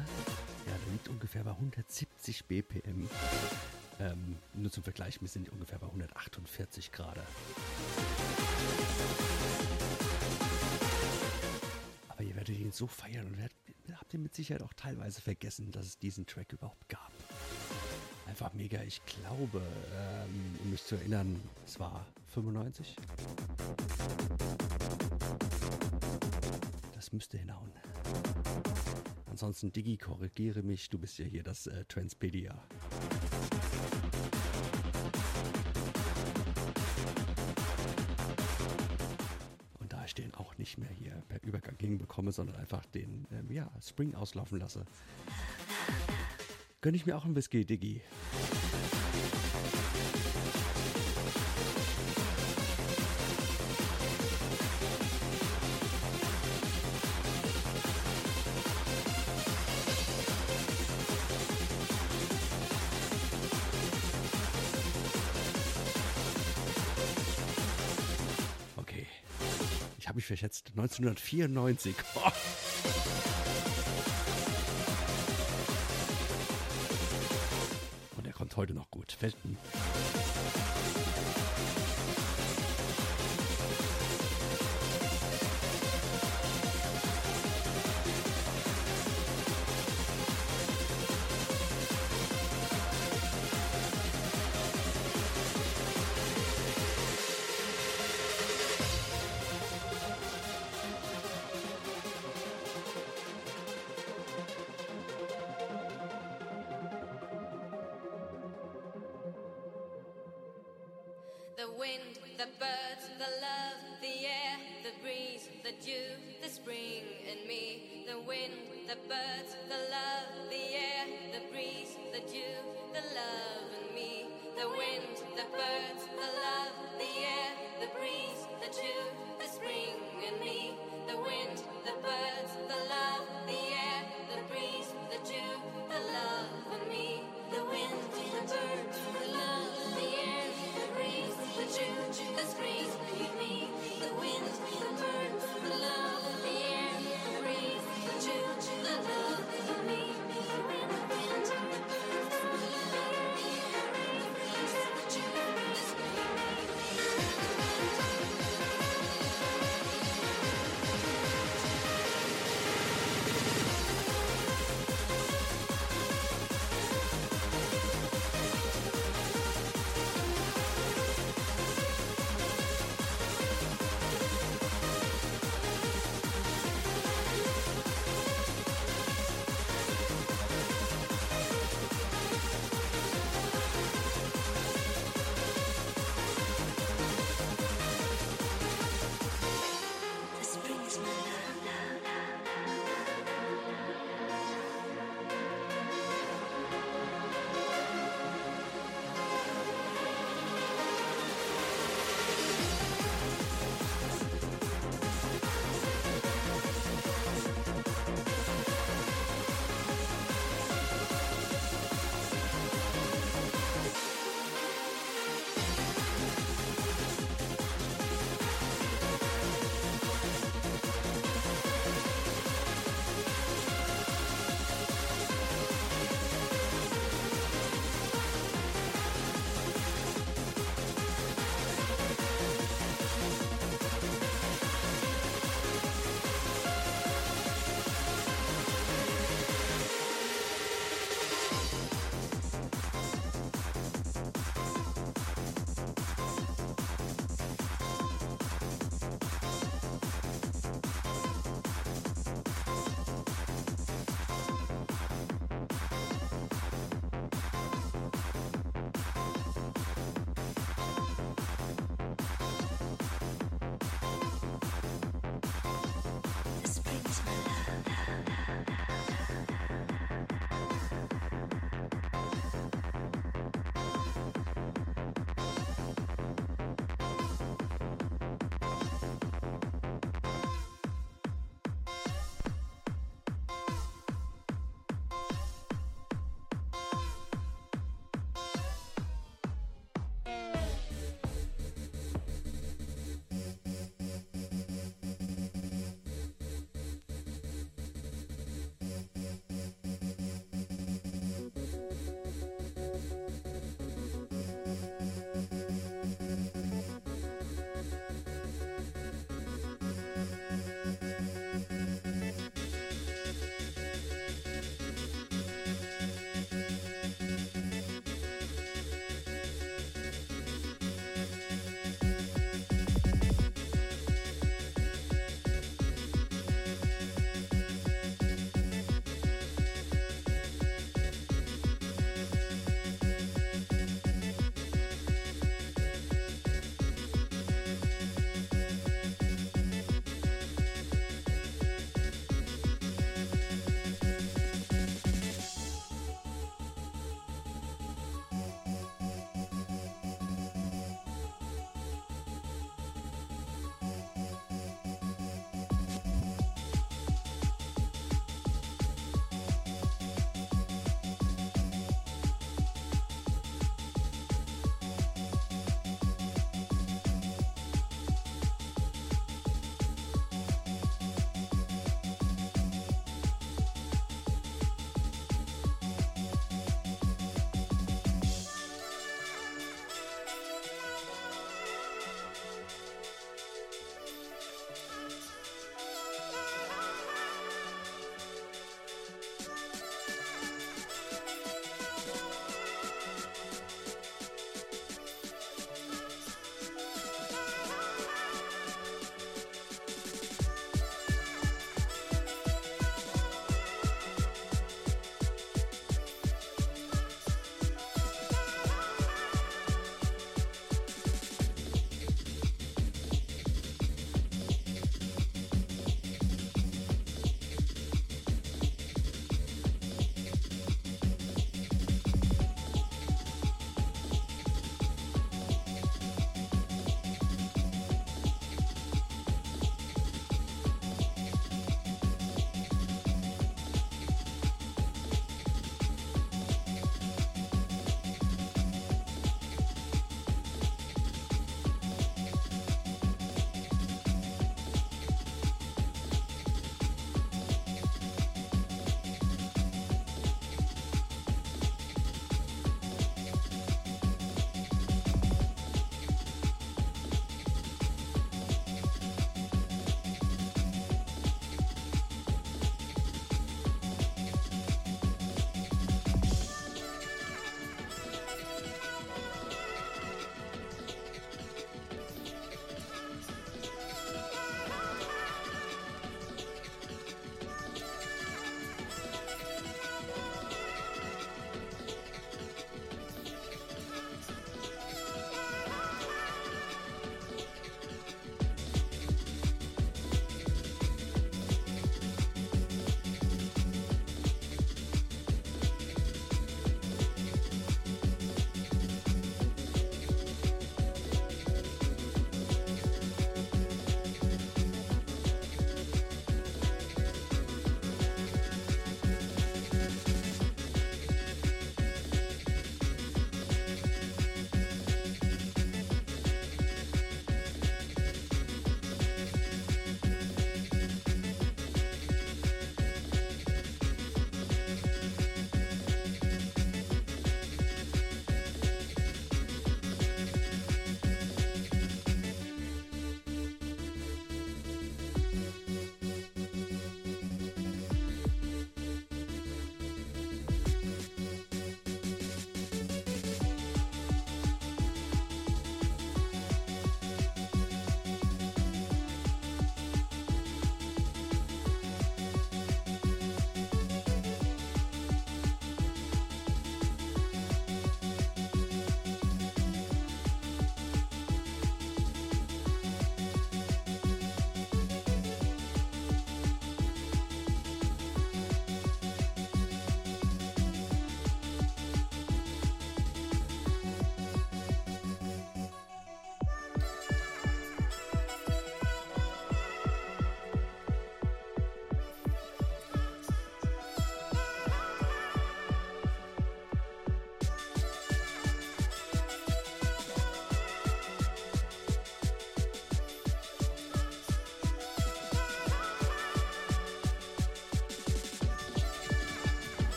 der liegt ungefähr bei 170 BPM. Ähm, nur zum Vergleich, wir sind ungefähr bei 148 Grad. Aber ihr werdet ihn so feiern und werdet, habt ihr mit Sicherheit auch teilweise vergessen, dass es diesen Track überhaupt gab. Einfach mega. Ich glaube, ähm, um mich zu erinnern, es war 95. Das müsste hinhauen. Ansonsten, Digi, korrigiere mich. Du bist ja hier das äh, Transpedia. Und da ich den auch nicht mehr hier per Übergang hinbekomme, sondern einfach den ähm, ja, Spring auslaufen lasse, gönne ich mir auch ein Whisky, Diggi. Verschätzt. 1994. [LAUGHS] Oh. Und er kommt heute noch gut. Welten.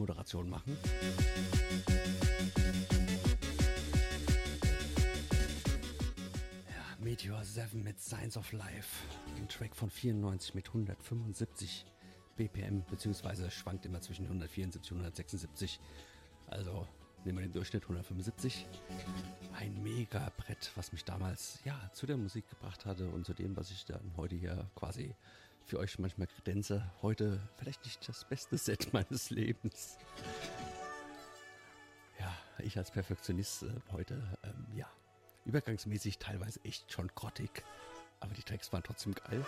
Abmoderation machen. Ja, Meteor 7 mit Signs of Life. Ein Track von 94 mit 175 BPM, beziehungsweise schwankt immer zwischen 174 und 176. Also nehmen wir den Durchschnitt 175. Ein mega Brett, was mich damals ja zu der Musik gebracht hatte und zu dem, was ich dann heute hier quasi für euch manchmal kredenze. Heute vielleicht nicht das beste Set [LAUGHS] meines Lebens. Ja, ich als Perfektionist äh, heute, ähm, ja, übergangsmäßig teilweise echt schon grottig. Aber die Tracks waren trotzdem geil.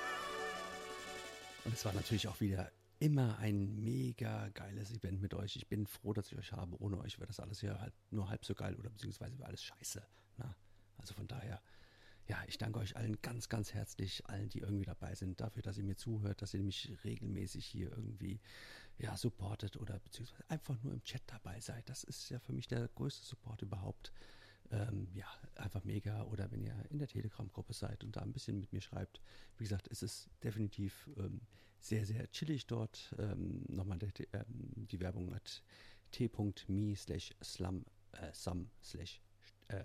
Und es war natürlich auch wieder immer ein mega geiles Event mit euch. Ich bin froh, dass ich euch habe. Ohne euch wäre das alles hier halt nur halb so geil oder beziehungsweise wäre alles scheiße. Na? Also von daher, ja, ich danke euch allen ganz, ganz herzlich, allen, die irgendwie dabei sind, dafür, dass ihr mir zuhört, dass ihr mich regelmäßig hier irgendwie, ja, supportet oder beziehungsweise einfach nur im Chat dabei seid. Das ist ja für mich der größte Support überhaupt. Ähm, ja, einfach mega. Oder wenn ihr in der Telegram-Gruppe seid und da ein bisschen mit mir schreibt. Wie gesagt, es ist definitiv ähm, sehr, sehr chillig dort. Ähm, nochmal die, ähm, die Werbung hat t.me slash slum äh, sum slash äh,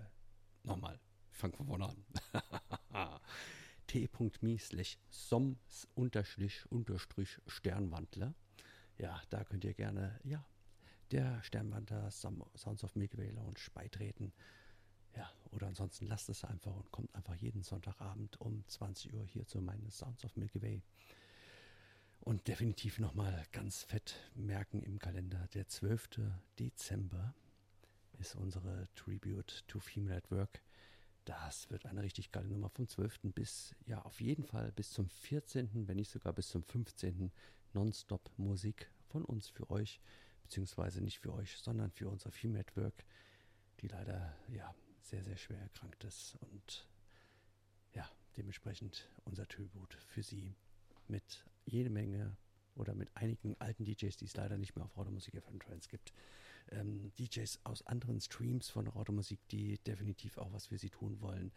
nochmal, ich fange von vorne an. [LAUGHS] t.me slash som unterstrich unterstrich Sternwandler. Ja, da könnt ihr gerne, ja, der Sternwandler Sounds of Milky Way Lounge beitreten. Ja, oder ansonsten lasst es einfach und kommt einfach jeden Sonntagabend um 20 Uhr hier zu meinen Sounds of Milky Way. Und definitiv nochmal ganz fett merken im Kalender, der 12. Dezember ist unsere Tribute to Female at Work. Das wird eine richtig geile Nummer vom 12. bis, ja, auf jeden Fall bis zum 14., wenn nicht sogar bis zum 15. Nonstop Musik von uns für euch, beziehungsweise nicht für euch, sondern für unser Female at Work, die leider, ja, sehr, sehr schwer erkrankt ist und ja, dementsprechend unser Tribut für sie mit jede Menge oder mit einigen alten DJs, die es leider nicht mehr auf Automusik FM Trends gibt. Ähm, DJs aus anderen Streams von Automusik, die definitiv auch was für sie tun wollen.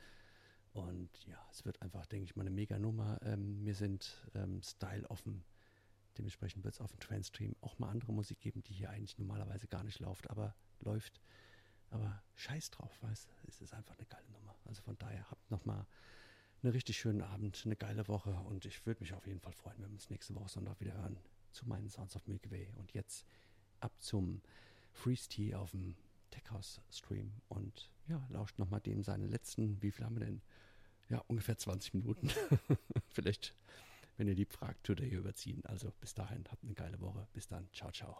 Und ja, es wird einfach, denke ich mal, eine mega Nummer. Ähm, wir sind ähm, Style offen. Dementsprechend wird es auf dem Trans-Stream auch mal andere Musik geben, die hier eigentlich normalerweise gar nicht läuft, aber läuft. Aber scheiß drauf, weißt du, es ist einfach eine geile Nummer. Also von daher habt nochmal einen richtig schönen Abend, eine geile Woche und ich würde mich auf jeden Fall freuen, wenn wir uns nächste Woche Sonntag wieder hören zu meinen Sounds of Milky Way. Und jetzt ab zum Freeze Tea auf dem Tech House Stream und ja, lauscht nochmal dem seine letzten, wie viel haben wir denn? Ja, ungefähr 20 Minuten. [LAUGHS] Vielleicht, wenn ihr lieb fragt, tut er hier überziehen. Also bis dahin, habt eine geile Woche. Bis dann. Ciao, ciao.